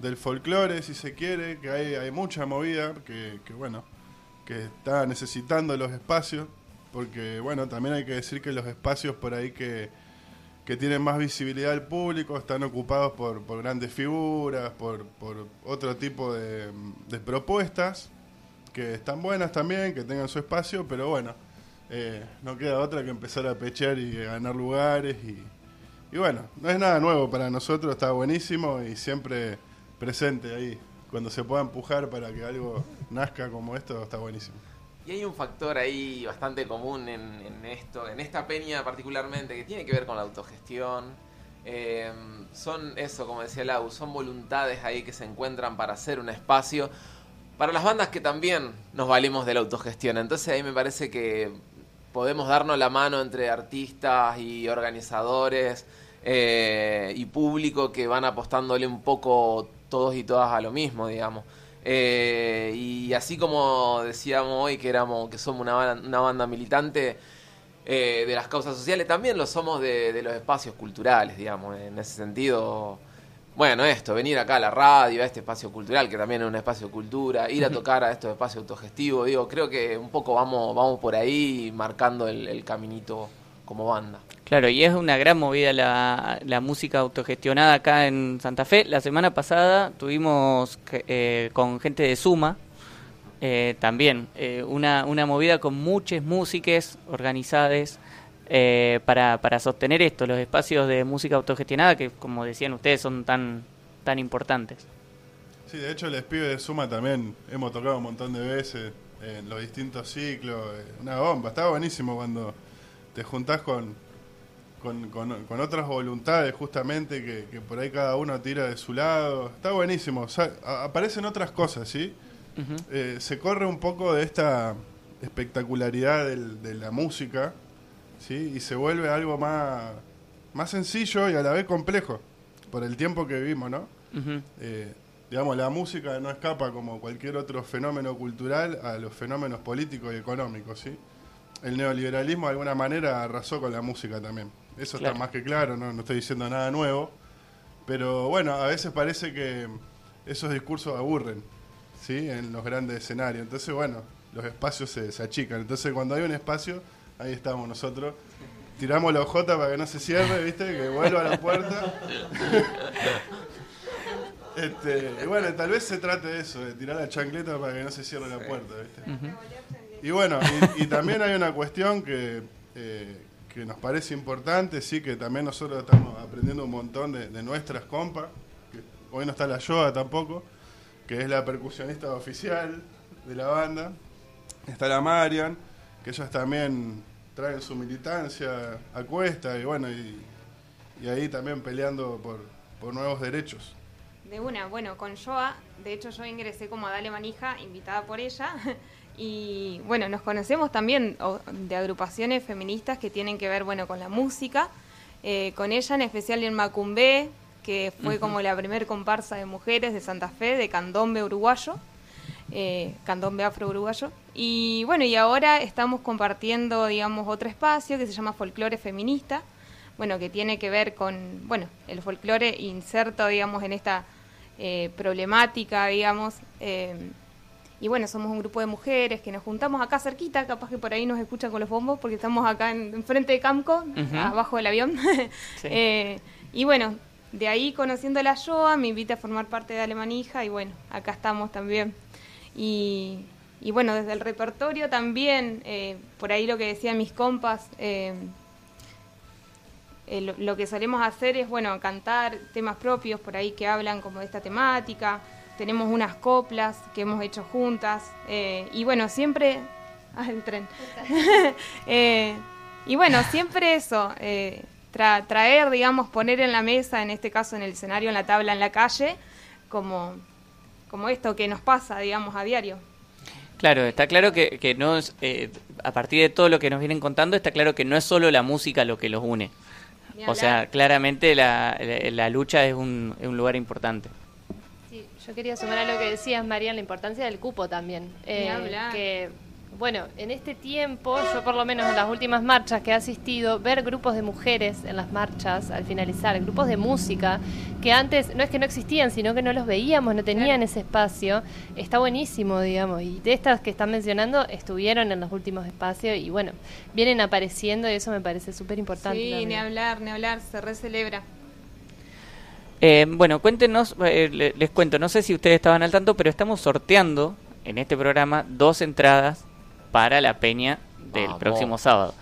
del folclore, si se quiere, que hay, hay mucha movida, que, que bueno, que está necesitando los espacios, porque bueno, también hay que decir que los espacios por ahí que, que tienen más visibilidad al público están ocupados por, grandes figuras, por, otro tipo de, propuestas, que están buenas también, que tengan su espacio, pero bueno, eh, no queda otra que empezar a pechear y ganar lugares y bueno, no es nada nuevo para nosotros, está buenísimo y siempre presente ahí. Cuando se pueda empujar para que algo nazca como esto, está buenísimo. Y hay un factor ahí bastante común en, esto, en esta peña particularmente, que tiene que ver con la autogestión. Eh, son eso, como decía Lau, son voluntades ahí que se encuentran para hacer un espacio para las bandas que también nos valimos de la autogestión. Entonces ahí me parece que podemos darnos la mano entre artistas y organizadores eh, y público que van apostándole un poco todos y todas a lo mismo, digamos. Eh, y así como decíamos hoy que éramos que somos una banda, una banda militante eh, de las causas sociales, también lo somos de, de los espacios culturales, digamos. En ese sentido, bueno, esto, venir acá a la radio, a este espacio cultural, que también es un espacio de cultura, ir a tocar a estos espacios autogestivos, digo, creo que un poco vamos, vamos por ahí marcando el, el caminito como banda. Claro, y es una gran movida la, la música autogestionada acá en Santa Fe. La semana pasada tuvimos eh, con gente de Suma, eh, también eh, una, una movida con muchas músicas organizadas eh, para, para sostener esto, los espacios de música autogestionada que, como decían ustedes, son tan, tan importantes. Sí, de hecho, les pibe de Suma también hemos tocado un montón de veces en los distintos ciclos. Una bomba, está buenísimo cuando te juntás con, con, con- con otras voluntades, justamente, que, que por ahí cada uno tira de su lado. Está buenísimo. O sea, a- aparecen otras cosas, ¿sí? Eh, se corre un poco de esta espectacularidad del- de la música, ¿sí? Y se vuelve algo más, más sencillo y a la vez complejo, por el tiempo que vivimos, ¿no? Eh, digamos, la música no escapa como cualquier otro fenómeno cultural a los fenómenos políticos y económicos, ¿sí? El neoliberalismo de alguna manera arrasó con la música también. Eso Claro. está más que claro, ¿no? no estoy diciendo nada nuevo. Pero bueno, a veces parece que esos discursos aburren, ¿sí? En los grandes escenarios. Entonces, bueno, los espacios se, se achican. Entonces, cuando hay un espacio, ahí estamos nosotros. Tiramos la ojota para que no se cierre, ¿viste? Que vuelva a la puerta. Este, y bueno, tal vez se trate de eso, de tirar la chancleta para que no se cierre la puerta, ¿viste? Y bueno, y, también hay una cuestión que, eh, que nos parece importante, sí, que también nosotros estamos aprendiendo un montón de, nuestras compas, que hoy no está la Yoda tampoco, que es la percusionista oficial de la banda, está la Marian, que ellas también traen su militancia a cuesta y bueno, y, y ahí también peleando por, por nuevos derechos. De una, bueno, con Joa, de hecho yo ingresé como Dale Manija, invitada por ella, y bueno, nos conocemos también de agrupaciones feministas que tienen que ver, bueno, con la música, eh, con ella en especial en Macumbé, que fue como la primer comparsa de mujeres de Santa Fe, de candombe uruguayo, eh, candombe afro-uruguayo, y bueno, y ahora estamos compartiendo, digamos, otro espacio que se llama Folclore Feminista, bueno, que tiene que ver con, bueno, el folclore inserto, digamos, en esta eh, problemática, digamos. Y bueno, somos un grupo de mujeres que nos juntamos acá cerquita, capaz que por ahí nos escuchan con los bombos, porque estamos acá en, enfrente de Camco, abajo del avión. Sí. Eh, y bueno, de ahí conociendo la Yoa, me invita a formar parte de Alemanija y bueno, acá estamos también. Y, y bueno, desde el repertorio también, eh, por ahí lo que decían mis compas, eh, eh, lo, lo que solemos hacer es, bueno, cantar temas propios por ahí que hablan como de esta temática. Tenemos unas coplas que hemos hecho juntas. eh, y bueno, siempre... Ah, el tren. Eh, y bueno, siempre eso, eh, tra- traer, digamos, poner en la mesa, en este caso en el escenario, en la tabla, en la calle, como, como esto que nos pasa, digamos, a diario. Claro, está claro que, que no es, eh, a partir de todo lo que nos vienen contando, está claro que no es solo la música lo que los une. O sea, claramente la, la- la lucha es un, es un lugar importante. Yo quería sumar a lo que decías, María, la importancia del cupo también. Eh, hablar. que, bueno, en este tiempo, yo por lo menos en las últimas marchas que he asistido, ver grupos de mujeres en las marchas al finalizar, grupos de música, que antes no es que no existían, sino que no los veíamos, no tenían ese espacio, está buenísimo, digamos. Y de estas que están mencionando, estuvieron en los últimos espacios y bueno, vienen apareciendo y eso me parece súper importante. Sí, también. ni hablar, ni hablar, se recelebra. Eh, bueno, cuéntenos, eh, le- les cuento, no sé si ustedes estaban al tanto, pero estamos sorteando en este programa dos entradas para la peña del Vamos. próximo sábado.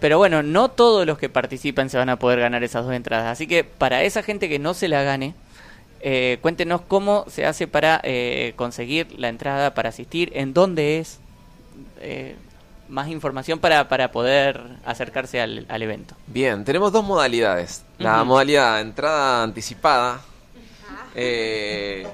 Pero bueno, no todos los que participan se van a poder ganar esas dos entradas. Así que para esa gente que no se la gane, eh, cuéntenos cómo se hace para eh, conseguir la entrada, para asistir, en dónde es, eh, más información para, para poder acercarse al, al evento. Bien, tenemos dos modalidades. La Ujú. modalidad entrada anticipada. eh,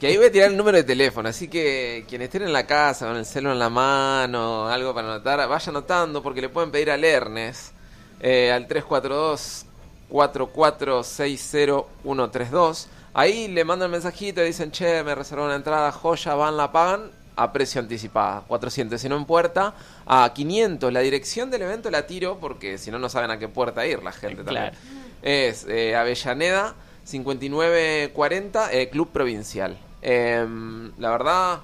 que ahí voy a tirar el número de teléfono, así que quienes estén en la casa con el celular en la mano, algo para anotar, vaya anotando porque le pueden pedir al Ernest eh, al 342 4460132. Ahí le mandan mensajito y dicen, che, me reservaron una entrada, joya, van, la pagan a precio anticipada, 400, si no en puerta, a 500. La dirección del evento la tiro porque si no, no saben a qué puerta ir la gente también. Es eh, Avellaneda 5940, eh, Club Provincial. Em, la verdad...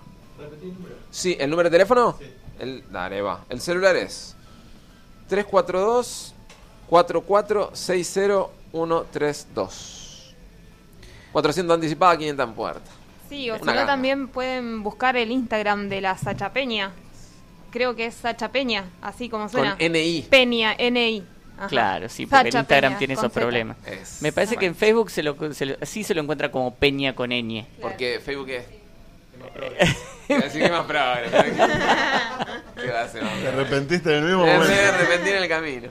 Sí, ¿el número de teléfono? El, dale, va. El celular es 342 4460132. 400 anticipada, 500 en puerta. Sí, o si no también pueden buscar el Instagram de la Sacha Peña. Creo que es Sacha Peña, así como suena. NI. Peña, NI. Ajá. Claro, sí, porque el Instagram Peña, tiene con esos Z. problemas. Me parece que en Facebook se lo, se lo- sí se lo encuentra como Peña con ñ. Porque Facebook es. Así que más probable. ¿Qué va a hacer? Te arrepentiste en el mismo Me momento. me arrepentí en el camino.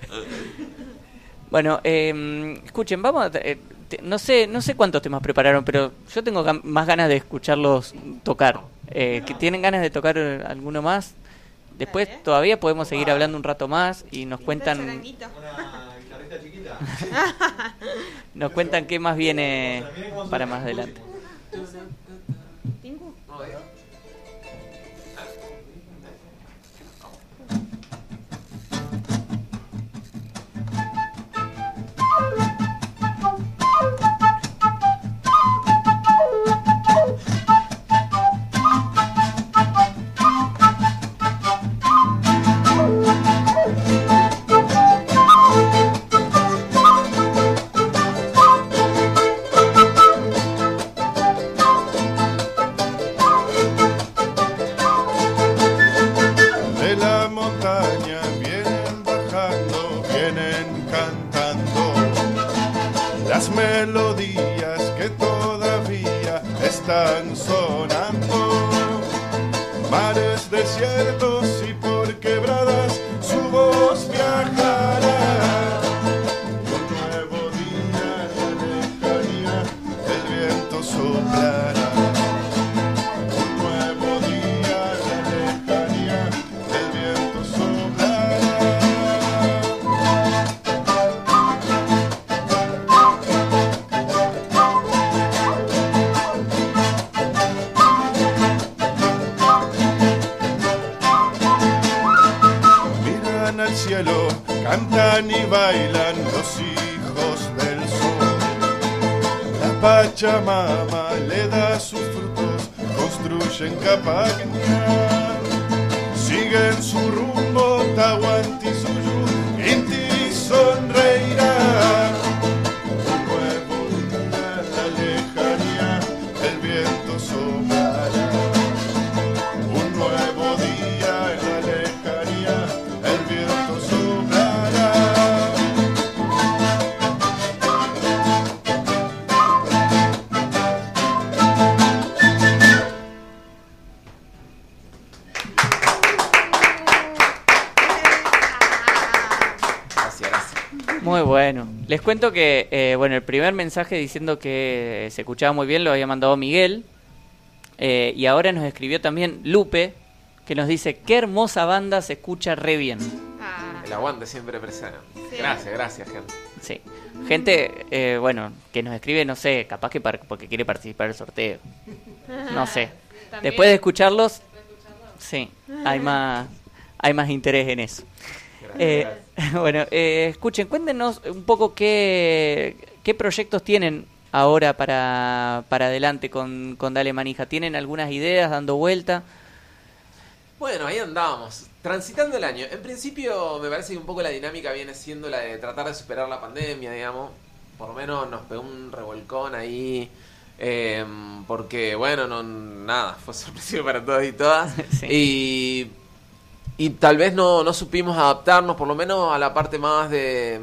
Bueno, eh, escuchen, vamos a... eh, te- no sé no sé cuántos temas prepararon, pero yo tengo gan- más ganas de escucharlos tocar. Eh, ¿que ¿Tienen ganas de tocar eh, alguno más? Después todavía podemos seguir hablando un rato más y nos cuentan nos cuentan qué más viene para más adelante. Pachamama le da sus frutos, construyen cabañas. Cuento que, eh, bueno, el primer mensaje diciendo que se escuchaba muy bien lo había mandado Miguel. Eh, y ahora nos escribió también Lupe, que nos dice, qué hermosa banda se escucha re bien. El aguante siempre presente. Gracias, gracias, gente. Sí. Gente, eh, bueno, que nos escribe, no sé, capaz que par- porque quiere participar del sorteo. No sé. También. Después de escucharlos, sí, hay más, hay más interés en eso. Eh, bueno, eh, escuchen, cuéntenos un poco qué, qué proyectos tienen ahora para, para adelante con, con Dale Manija. ¿Tienen algunas ideas dando vuelta? Bueno, ahí andamos, transitando el año. En principio, me parece que un poco la dinámica viene siendo la de tratar de superar la pandemia, digamos. Por lo menos nos pegó un revolcón ahí. eh, porque, bueno, no, nada, fue sorpresivo para todos y todas. Y, y tal vez no, no supimos adaptarnos, por lo menos a la parte más de,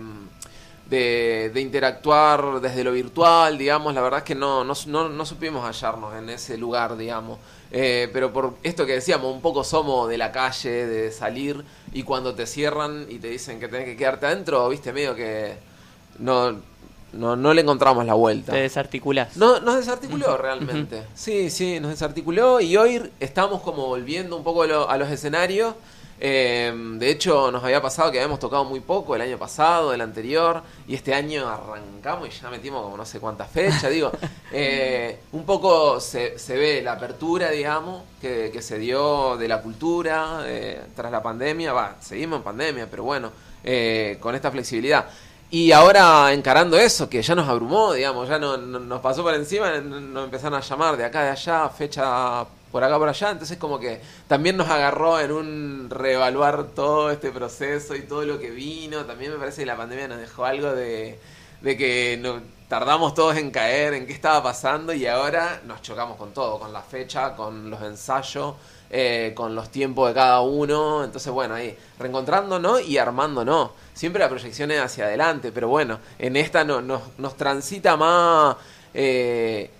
de, de interactuar desde lo virtual, digamos. La verdad es que no, no, no, no supimos hallarnos en ese lugar, digamos. Eh, pero por esto que decíamos, un poco somos de la calle, de salir, y cuando te cierran y te dicen que tenés que quedarte adentro, viste, medio que no, no, no le encontramos la vuelta. Te desarticulás. No, nos desarticuló realmente. Sí, sí, nos desarticuló y hoy estamos como volviendo un poco a, lo- a los escenarios. Eh, de hecho, nos había pasado que habíamos tocado muy poco el año pasado, el anterior, y este año arrancamos y ya metimos como no sé cuántas fechas. Digo, eh, un poco se, se ve la apertura, digamos, que, que se dio de la cultura eh, tras la pandemia. Va, seguimos en pandemia, pero bueno, eh, con esta flexibilidad. Y ahora encarando eso, que ya nos abrumó, digamos, ya no, no- nos pasó por encima, nos empezaron a llamar de acá, de allá, fecha por acá, por allá. Entonces como que también nos agarró en un reevaluar todo este proceso y todo lo que vino. También me parece que la pandemia nos dejó algo de, que no, tardamos todos en caer, en qué estaba pasando y ahora nos chocamos con todo, con la fecha, con los ensayos, eh, con los tiempos de cada uno. Entonces, bueno, ahí reencontrándonos y armándonos. Siempre la proyección es hacia adelante, pero bueno, en esta no, nos, nos transita más eh,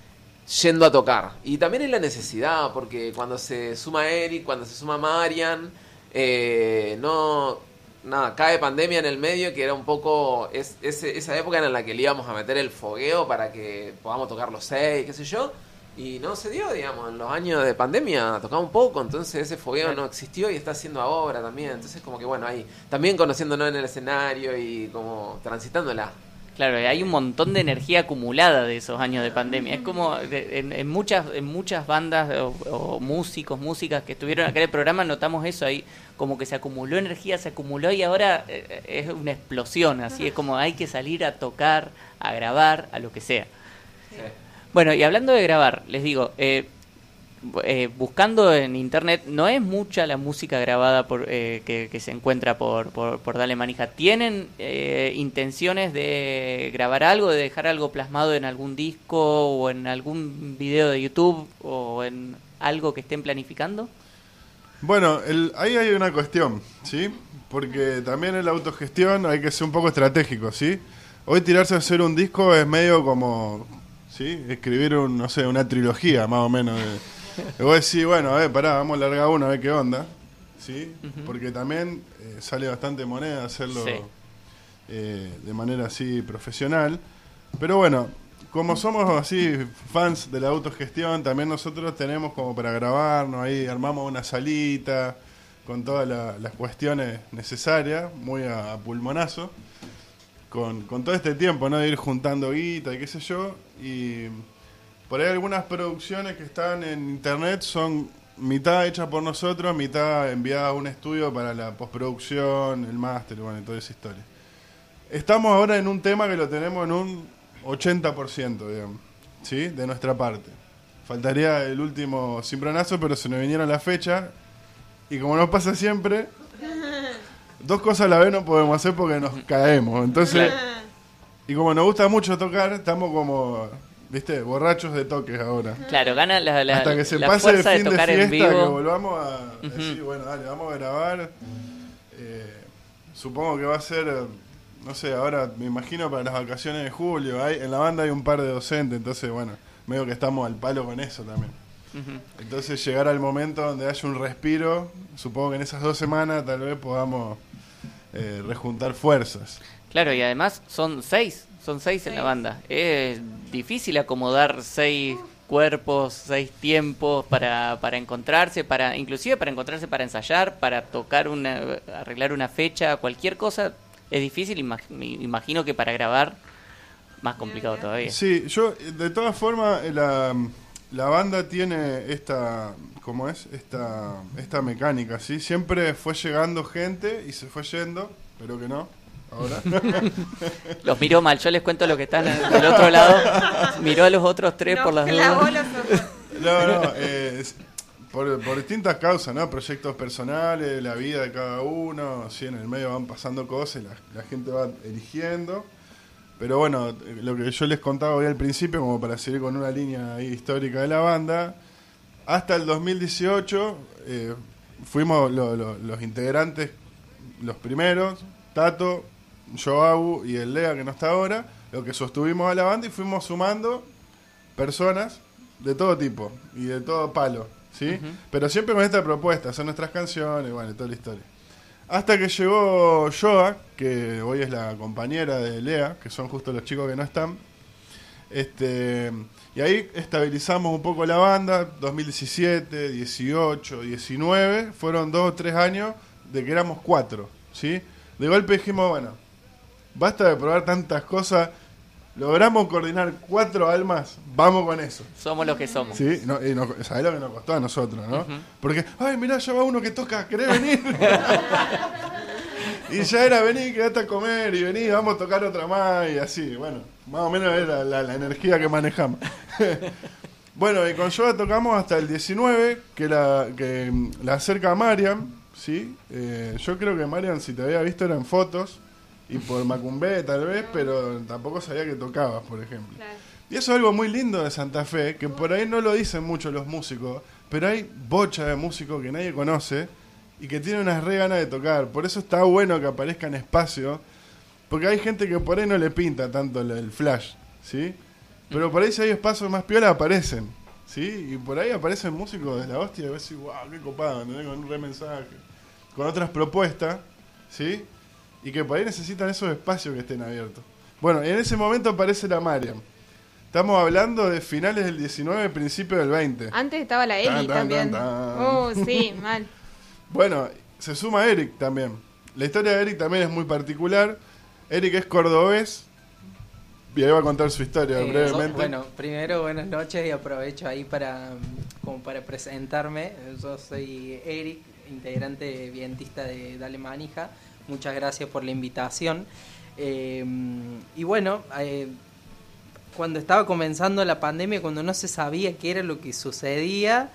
yendo a tocar. Y también es la necesidad, porque cuando se suma Eric, cuando se suma Marian, eh, no nada, cae pandemia en el medio que era un poco es, esa época en la que le íbamos a meter el fogueo para que podamos tocar los seis, qué sé yo. Y no se dio, digamos, en los años de pandemia tocaba un poco, entonces ese fogueo no existió y está haciendo ahora también. Entonces como que bueno, ahí también conociéndonos en el escenario y como transitándola. Claro, hay un montón de energía acumulada de esos años de pandemia. Es como de- en, en muchas en muchas bandas o, o músicos, músicas que estuvieron acá en el programa notamos eso ahí, como que se acumuló energía, se acumuló y ahora eh, es una explosión. Así es como hay que salir a tocar, a grabar, a lo que sea. Bueno, y hablando de grabar, les digo, eh, eh, buscando en internet, no es mucha la música grabada por eh, que, se encuentra por, por, por Dale Manija. ¿Tienen eh, intenciones de grabar algo, de dejar algo plasmado en algún disco o en algún video de YouTube o en algo que estén planificando? Bueno, el- ahí hay una cuestión, ¿sí? Porque también en la autogestión hay que ser un poco estratégico, ¿sí? Hoy tirarse a hacer un disco es medio como, ¿sí? Escribir, un, no sé, una trilogía más o menos. De, de vos decís, bueno, a ver, pará, vamos a largar uno, a ver qué onda, ¿sí? Porque también eh, sale bastante moneda hacerlo Sí. eh, de manera así profesional. Pero bueno, como somos así fans de la autogestión, también nosotros tenemos como para grabarnos, ahí armamos una salita con todas la- las cuestiones necesarias, muy a, a pulmonazo, con, con todo este tiempo, ¿no? De ir juntando guita y qué sé yo. Y por ahí algunas producciones que están en internet son mitad hechas por nosotros, mitad enviadas a un estudio para la postproducción, el máster, bueno, y toda esa historia. Estamos ahora en un tema que lo tenemos en un 80%, digamos, ¿sí? De nuestra parte. Faltaría el último cimbronazo, pero se nos vinieron la fecha. Y como nos pasa siempre, dos cosas a la vez no podemos hacer porque nos caemos. Entonces, y como nos gusta mucho tocar, estamos como, viste, borrachos de toques ahora. Claro, gana la, la, Hasta que se la pase el de fin de, tocar en fiesta, que vivo. volvamos a decir, bueno, dale, vamos a grabar. Eh, supongo que va a ser, eh, no sé, ahora me imagino para las vacaciones de julio. Hay, en la banda hay un par de docentes, entonces, bueno, medio que estamos al palo con eso también. Entonces llegar al momento donde haya un respiro, supongo que en esas dos semanas tal vez podamos eh, rejuntar fuerzas. Claro, y además son seis, son seis en la banda. Es difícil acomodar seis cuerpos, seis tiempos para, para encontrarse, para inclusive para encontrarse para ensayar, para tocar una, arreglar una fecha, cualquier cosa. Es difícil, imagino que para grabar más complicado todavía. Sí, yo, de todas formas, la, la banda tiene esta, ¿cómo es? Esta, esta mecánica, ¿sí? Siempre fue llegando gente y se fue yendo, pero que no, ahora. Los miró mal, yo les cuento lo que están del otro lado. Miró a los otros tres por las dudas. No, no, eh, por, por distintas causas, ¿no? Proyectos personales, la vida de cada uno, sí, en el medio van pasando cosas y la, la gente va eligiendo. Pero bueno, lo que yo les contaba hoy al principio, como para seguir con una línea ahí histórica de la banda, hasta el 2018 eh, fuimos lo- lo- los integrantes, los primeros, Tato, Joau y el Lea que no está ahora, lo que sostuvimos a la banda y fuimos sumando personas de todo tipo y de todo palo, ¿sí? Pero siempre con esta propuesta, son nuestras canciones, bueno, toda la historia. Hasta que llegó Joa, que hoy es la compañera de Lea, que son justo los chicos que no están. Este, y ahí estabilizamos un poco la banda, 2017, 18, 19, fueron dos o tres años de que éramos cuatro, ¿sí? De golpe dijimos, bueno, basta de probar tantas cosas, logramos coordinar cuatro almas, vamos con eso. Somos los que somos. Sí, no, y ¿sabés lo que nos costó a nosotros, no? Porque, ay, mirá, ya va uno que toca, ¿querés venir? Y ya era, vení, quedate a comer y vení, vamos a tocar otra más y así. Bueno, más o menos era la, la energía que manejamos. bueno, y con Yoda tocamos hasta el 19, que la, que mm, la acerca Mariam, ¿sí? Eh, yo creo que Mariam, si te había visto, eran fotos y por Macumbe tal vez, pero tampoco sabía que tocabas, por ejemplo. Y eso es algo muy lindo de Santa Fe, que por ahí no lo dicen mucho los músicos, pero hay bocha de músicos que nadie conoce y que tienen unas re ganas de tocar. Por eso está bueno que aparezca en espacio, porque hay gente que por ahí no le pinta tanto el, flash, ¿sí? Pero por ahí si hay espacios más piola aparecen, ¿sí? Y por ahí aparecen músicos de la hostia y decís, wow, qué copado. Con un re mensaje, con otras propuestas, ¿sí? Y que por ahí necesitan esos espacios que estén abiertos. Bueno, y en ese momento aparece la Mariam. Estamos hablando de finales del 19, principio del 20. Antes estaba la Eli Tan, tan, también. tan, tan. Oh, sí, mal. Bueno, se suma Eric también. La historia de Eric también es muy particular. Eric es cordobés. Y ahí va a contar su historia Eh, brevemente. Bueno, primero buenas noches y aprovecho ahí para como para presentarme. Yo soy Eric, integrante vientista de Dale Manija. Muchas gracias por la invitación. Eh, y bueno, eh, cuando estaba comenzando la pandemia, cuando no se sabía qué era lo que sucedía,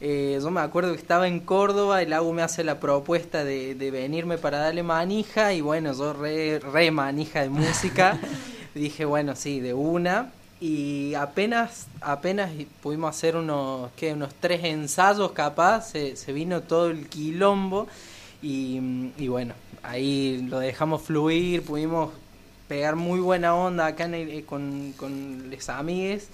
eh, yo me acuerdo que estaba en Córdoba, el AU me hace la propuesta de, de venirme para darle manija y bueno, yo re, re manija de música, dije bueno, sí, de una. Y apenas, apenas pudimos hacer unos, ¿qué? unos tres ensayos capaz, se, se vino todo el quilombo y, y bueno, ahí lo dejamos fluir, pudimos pegar muy buena onda acá en el- eh, con, con los amigues.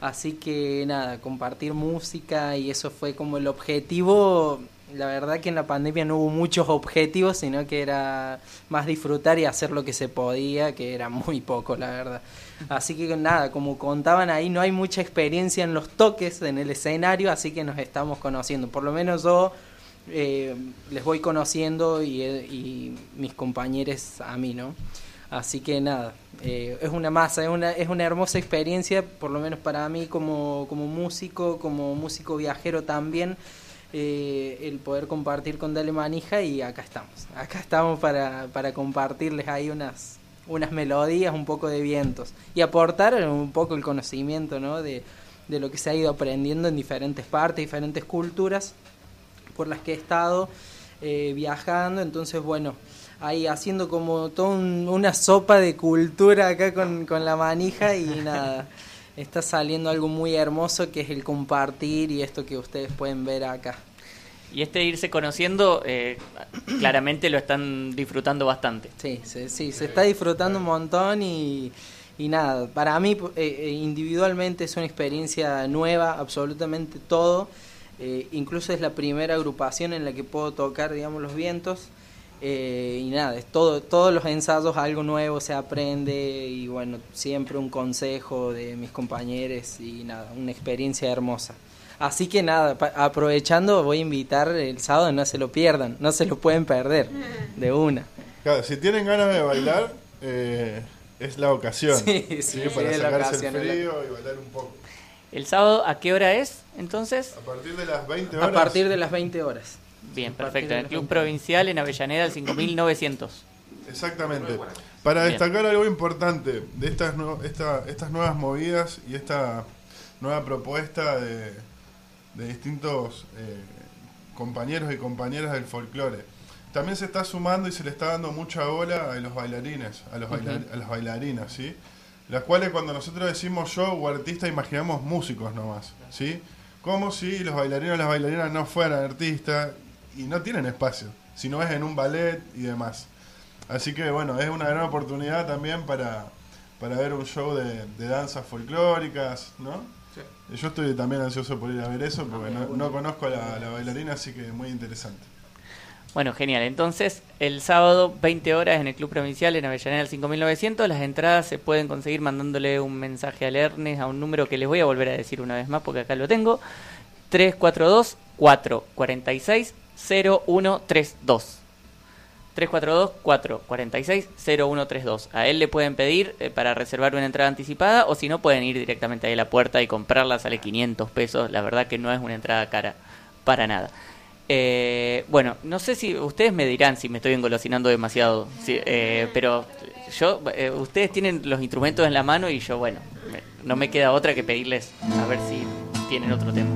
Así que nada, compartir música y eso fue como el objetivo. La verdad que en la pandemia no hubo muchos objetivos, sino que era más disfrutar y hacer lo que se podía, que era muy poco, la verdad. Así que nada, como contaban ahí, no hay mucha experiencia en los toques, en el escenario, así que nos estamos conociendo. Por lo menos yo eh, les voy conociendo y, eh, y mis compañeros a mí, ¿no? Así que nada, eh, es una masa, es una, es una hermosa experiencia, por lo menos para mí como, como músico, como músico viajero también, el poder compartir con Dale Manija y acá estamos, acá estamos para, para compartirles ahí unas, unas melodías, un poco de vientos y aportar un poco el conocimiento ¿no? de, de lo que se ha ido aprendiendo en diferentes partes, diferentes culturas por las que he estado eh, viajando, entonces bueno, ahí haciendo como toda un- una sopa de cultura acá con, con la manija y nada, está saliendo algo muy hermoso que es el compartir y esto que ustedes pueden ver acá. Y este irse conociendo, eh, claramente lo están disfrutando bastante. Sí, sí, sí, se está disfrutando un montón y, y nada, para mí eh, eh, individualmente es una experiencia nueva, absolutamente todo. Eh, incluso es la primera agrupación en la que puedo tocar, digamos, los vientos. Eh, y nada, es todo, todos los ensayos algo nuevo se aprende y bueno, siempre un consejo de mis compañeros y nada, una experiencia hermosa. Así que nada, aprovechando voy a invitar el sábado, no se lo pierdan, no se lo pueden perder, de una. Claro, si tienen ganas de bailar, eh, es la ocasión. Sí, sí, para sacarse ocasión, el frío y bailar un poco. ¿El sábado a qué hora es entonces? A partir de las 20 horas. A partir de las 20 horas. Bien, perfecto. En el Club 20. Provincial en Avellaneda, el 5900. Exactamente. Para Bien. destacar algo importante de estas, nue- esta- estas nuevas movidas y esta nueva propuesta de, de distintos eh, compañeros y compañeras del folclore. También se está sumando y se le está dando mucha bola a los bailarines, a, los bailar- a las bailarinas, ¿sí? Las cuales cuando nosotros decimos show o artista imaginamos músicos nomás, ¿sí? Como si los bailarines o las bailarinas no fueran artistas y no tienen espacio, si no es en un ballet y demás. Así que bueno, es una gran oportunidad también para, para ver un show de, de danzas folclóricas, ¿no? Yo estoy también ansioso por ir a ver eso porque no, no conozco a la, la bailarina, así que muy interesante. Bueno, genial. Entonces, el sábado, 20 horas en el Club Provincial en Avellaneda, el 5900. Las entradas se pueden conseguir mandándole un mensaje al Ernest a un número que les voy a volver a decir una vez más porque acá lo tengo. 342-446-0132. 342-446-0132. A él le pueden pedir eh, para reservar una entrada anticipada o si no pueden ir directamente ahí a la puerta y comprarla. Sale 500 pesos. La verdad que no es una entrada cara para nada. Eh, bueno, no sé si ustedes me dirán si me estoy engolosinando demasiado, sí, eh, pero yo, eh, ustedes tienen los instrumentos en la mano y yo, bueno, me- no me queda otra que pedirles a ver si tienen otro tema.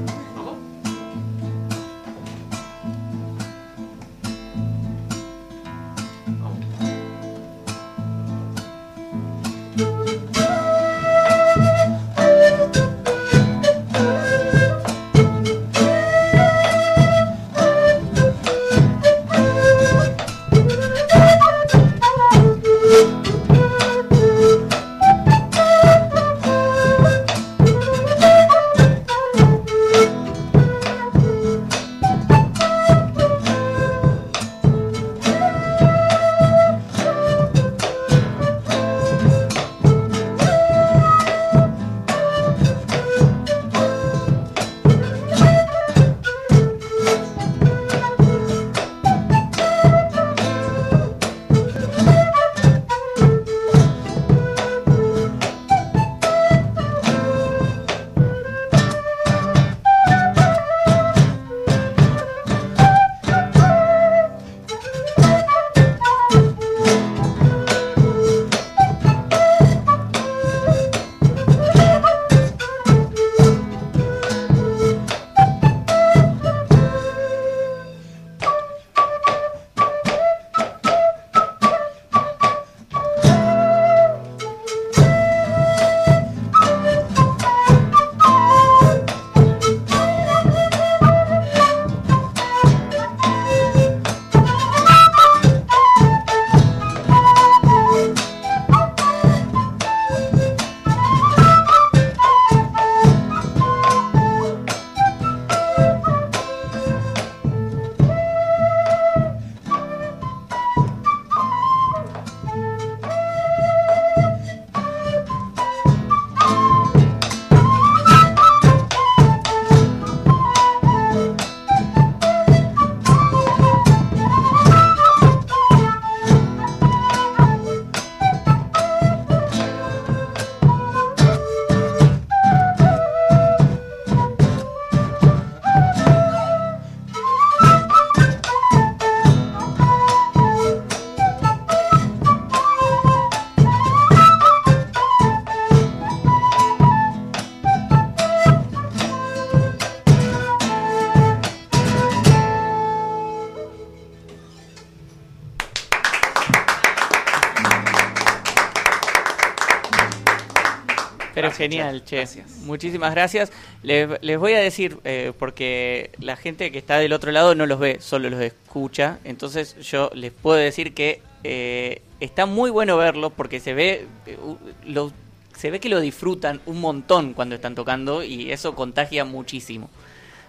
Genial, Che. che. Gracias. Muchísimas gracias. Les, les voy a decir, eh, porque la gente que está del otro lado no los ve, solo los escucha. Entonces yo les puedo decir que eh, está muy bueno verlo porque se ve, eh, lo- se ve que lo disfrutan un montón cuando están tocando y eso contagia muchísimo.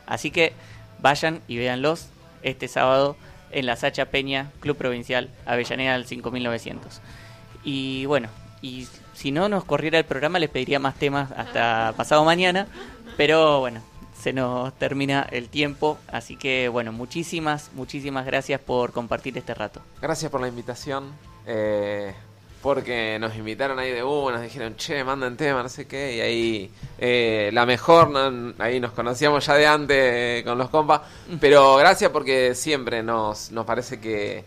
Así que vayan y véanlos este sábado en la Sacha Peña, Club Provincial, Avellaneda al 5900. Y bueno, y si no nos corriera el programa les pediría más temas hasta pasado mañana, pero bueno, se nos termina el tiempo, así que bueno, muchísimas, muchísimas gracias por compartir este rato. Gracias por la invitación. eh, porque nos invitaron ahí de una, nos dijeron, che, manden tema, no sé qué. Y ahí, eh, la mejor, ¿no? ahí nos conocíamos ya de antes eh, con los compas. Pero gracias porque siempre nos, nos parece que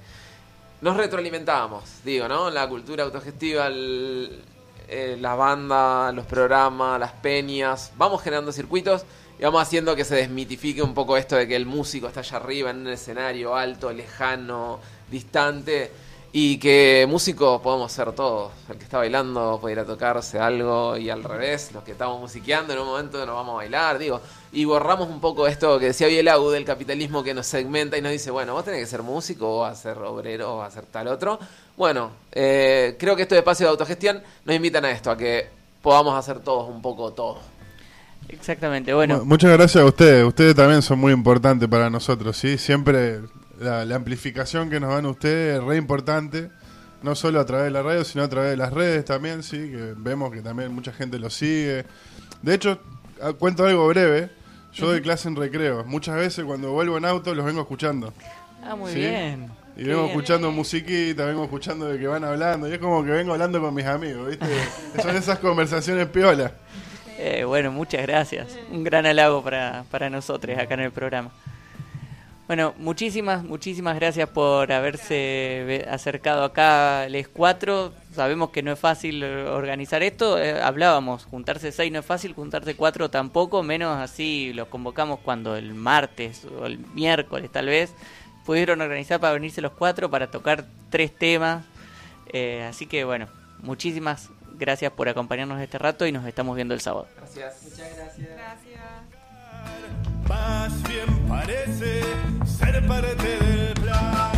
nos retroalimentábamos, digo, ¿no? La cultura autogestiva, el- eh, la banda, los programas, las peñas. Vamos generando circuitos y vamos haciendo que se desmitifique un poco esto de que el músico está allá arriba en un escenario alto, lejano, distante. Y que músicos podemos ser todos. El que está bailando puede ir a tocarse algo y al revés. Los que estamos musiqueando en un momento nos vamos a bailar, digo. Y borramos un poco esto que decía Bielau del capitalismo que nos segmenta y nos dice, bueno, vos tenés que ser músico, o ser obrero, o ser tal otro. Bueno, eh, creo que estos espacios de autogestión nos invitan a esto, a que podamos hacer todos un poco todo. Exactamente, bueno. Mu- Muchas gracias a ustedes. Ustedes también son muy importantes para nosotros, ¿sí? Siempre la, la amplificación que nos dan ustedes es re importante. No solo a través de la radio, sino a través de las redes también, sí. Que vemos que también mucha gente lo sigue. De hecho, ah, cuento algo breve. Yo doy clase en recreo. Muchas veces cuando vuelvo en auto los vengo escuchando. Ah, muy ¿sí? bien. Y vengo bien. escuchando musiquita, vengo escuchando de que van hablando. Y es como que vengo hablando con mis amigos, ¿viste? Son esas conversaciones piola. Eh, bueno, muchas gracias. Un gran halago para, para nosotros acá en el programa. Bueno, muchísimas, muchísimas gracias por haberse ve- acercado acá, les cuatro. Sabemos que no es fácil eh, organizar esto. eh, hablábamos, juntarse seis no es fácil, juntarse cuatro tampoco, menos así los convocamos cuando el martes o el miércoles tal vez pudieron organizar para venirse los cuatro para tocar tres temas. Eh, así que bueno, muchísimas gracias por acompañarnos este rato y nos estamos viendo el sábado. Gracias. Muchas gracias. Más bien parece ser parte del plan.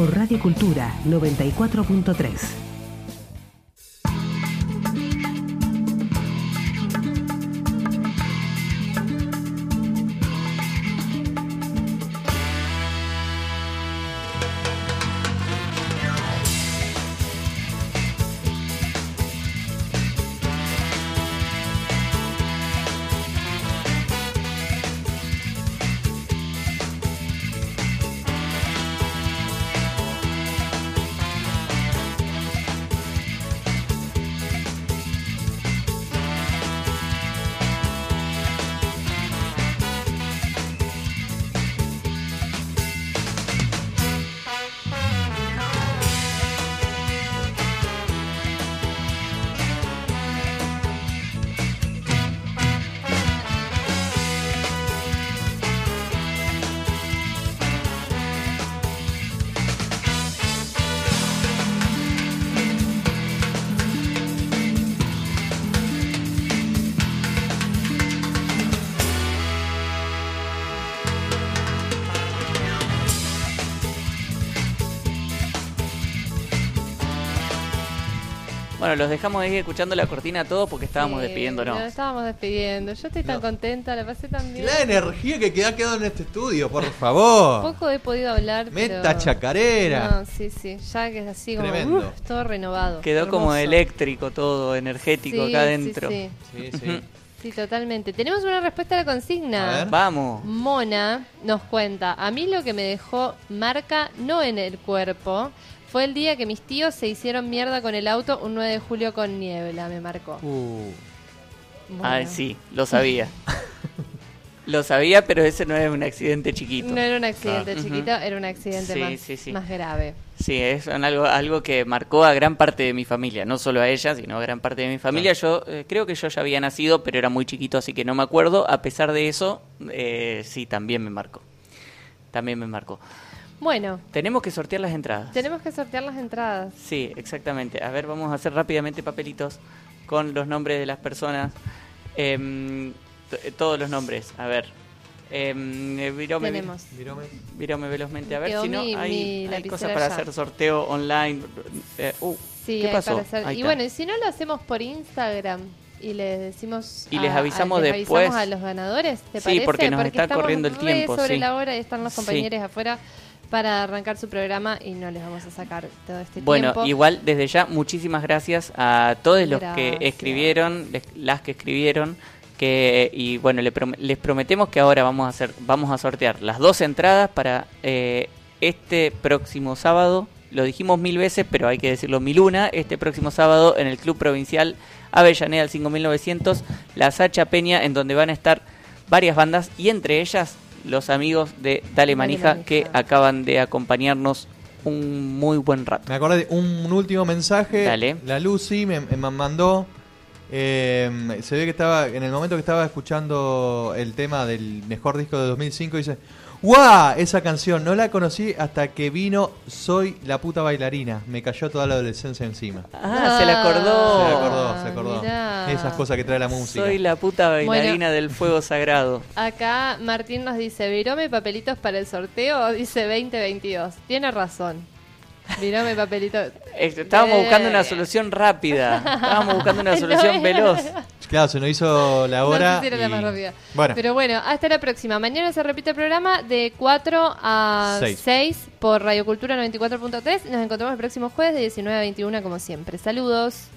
por Radio Cultura 94.3. Bueno, los dejamos ahí escuchando la cortina a todos porque estábamos Sí, despidiéndonos. Nos estábamos despidiendo. Yo estoy tan contenta, la pasé tan bien. La energía que queda quedado en este estudio, por favor. Poco he podido hablar. Meta pero- chacarera. No, sí, sí. Ya que es así como. Todo renovado. Quedó como eléctrico todo, energético Sí, acá sí, adentro. sí. Sí, sí. Sí, totalmente. Tenemos una respuesta a la consigna. A ver. Vamos. Mona nos cuenta, a mí lo que me dejó marca no en el cuerpo, fue el día que mis tíos se hicieron mierda con el auto un 9 de julio con niebla, me marcó. Uh. Ah, sí, lo sabía. lo sabía, pero ese no es un accidente chiquito. No era un accidente Ah. chiquito, era un accidente Sí, más, sí, sí. más grave. Sí, es algo, algo que marcó a gran parte de mi familia, no solo a ella, sino a gran parte de mi familia. Yo eh, creo que yo ya había nacido, pero era muy chiquito, así que no me acuerdo. A pesar de eso, eh, sí, también me marcó. También me marcó. Bueno, Tenemos que sortear las entradas. tenemos que sortear las entradas. Sí, exactamente. A ver, vamos a hacer rápidamente papelitos con los nombres de las personas. Em, t- todos los nombres. A ver. Em, eh, Virome, Tenemos. Virome. Virome velozmente. A ver Quedó si no mi- hay, mi hay lapicera cosas para ya. hacer sorteo online. Eh, uh, Sí, ¿Qué hay pasó? para hacer- Ahí Y está. bueno, y si no lo hacemos por Instagram y les decimos Y les a- a- avisamos les después. avisamos a los ganadores, ¿te Sí, parece? porque nos está estamos corriendo el re tiempo, sobre sí. la hora y están los Sí. compañeros afuera para arrancar su programa y no les vamos a sacar todo este Bueno, tiempo. igual desde ya muchísimas gracias a todos los que escribieron, les- las que escribieron, que y bueno le prom- les prometemos que ahora vamos a hacer, vamos a sortear las dos entradas para eh, este próximo sábado. Lo dijimos mil veces, pero hay que decirlo mil una. Este próximo sábado en el Club Provincial Avellaneda al 5900, la Sacha Peña, en donde van a estar varias bandas y entre ellas los amigos de Dale Manija Manija. que acaban de acompañarnos un muy buen rato. Me acordé de un último mensaje. Dale. La Lucy me, me mandó. eh, se ve que estaba, en el momento que estaba escuchando el tema del mejor disco de 2005, dice: ¡Guau! Esa canción no la conocí hasta que vino Soy la puta bailarina. Me cayó toda la adolescencia encima. Ah, se le acordó. Se le acordó, se acordó. mirá. Esas cosas que trae la música. Soy la puta bailarina del fuego sagrado. Acá Martín nos dice, virome papelitos para el sorteo, dice 2022. Tiene razón. Virome papelitos. Eh, Estábamos buscando una solución rápida. Estábamos buscando una solución veloz. Claro, se nos hizo la hora. No sé si era la y- más rápida. Bueno, Pero bueno, hasta la próxima. Mañana se repite el programa de 4 a Seis. 6 por Radio Cultura 94.3. Nos encontramos el próximo jueves de 19 a 21 como siempre. Saludos.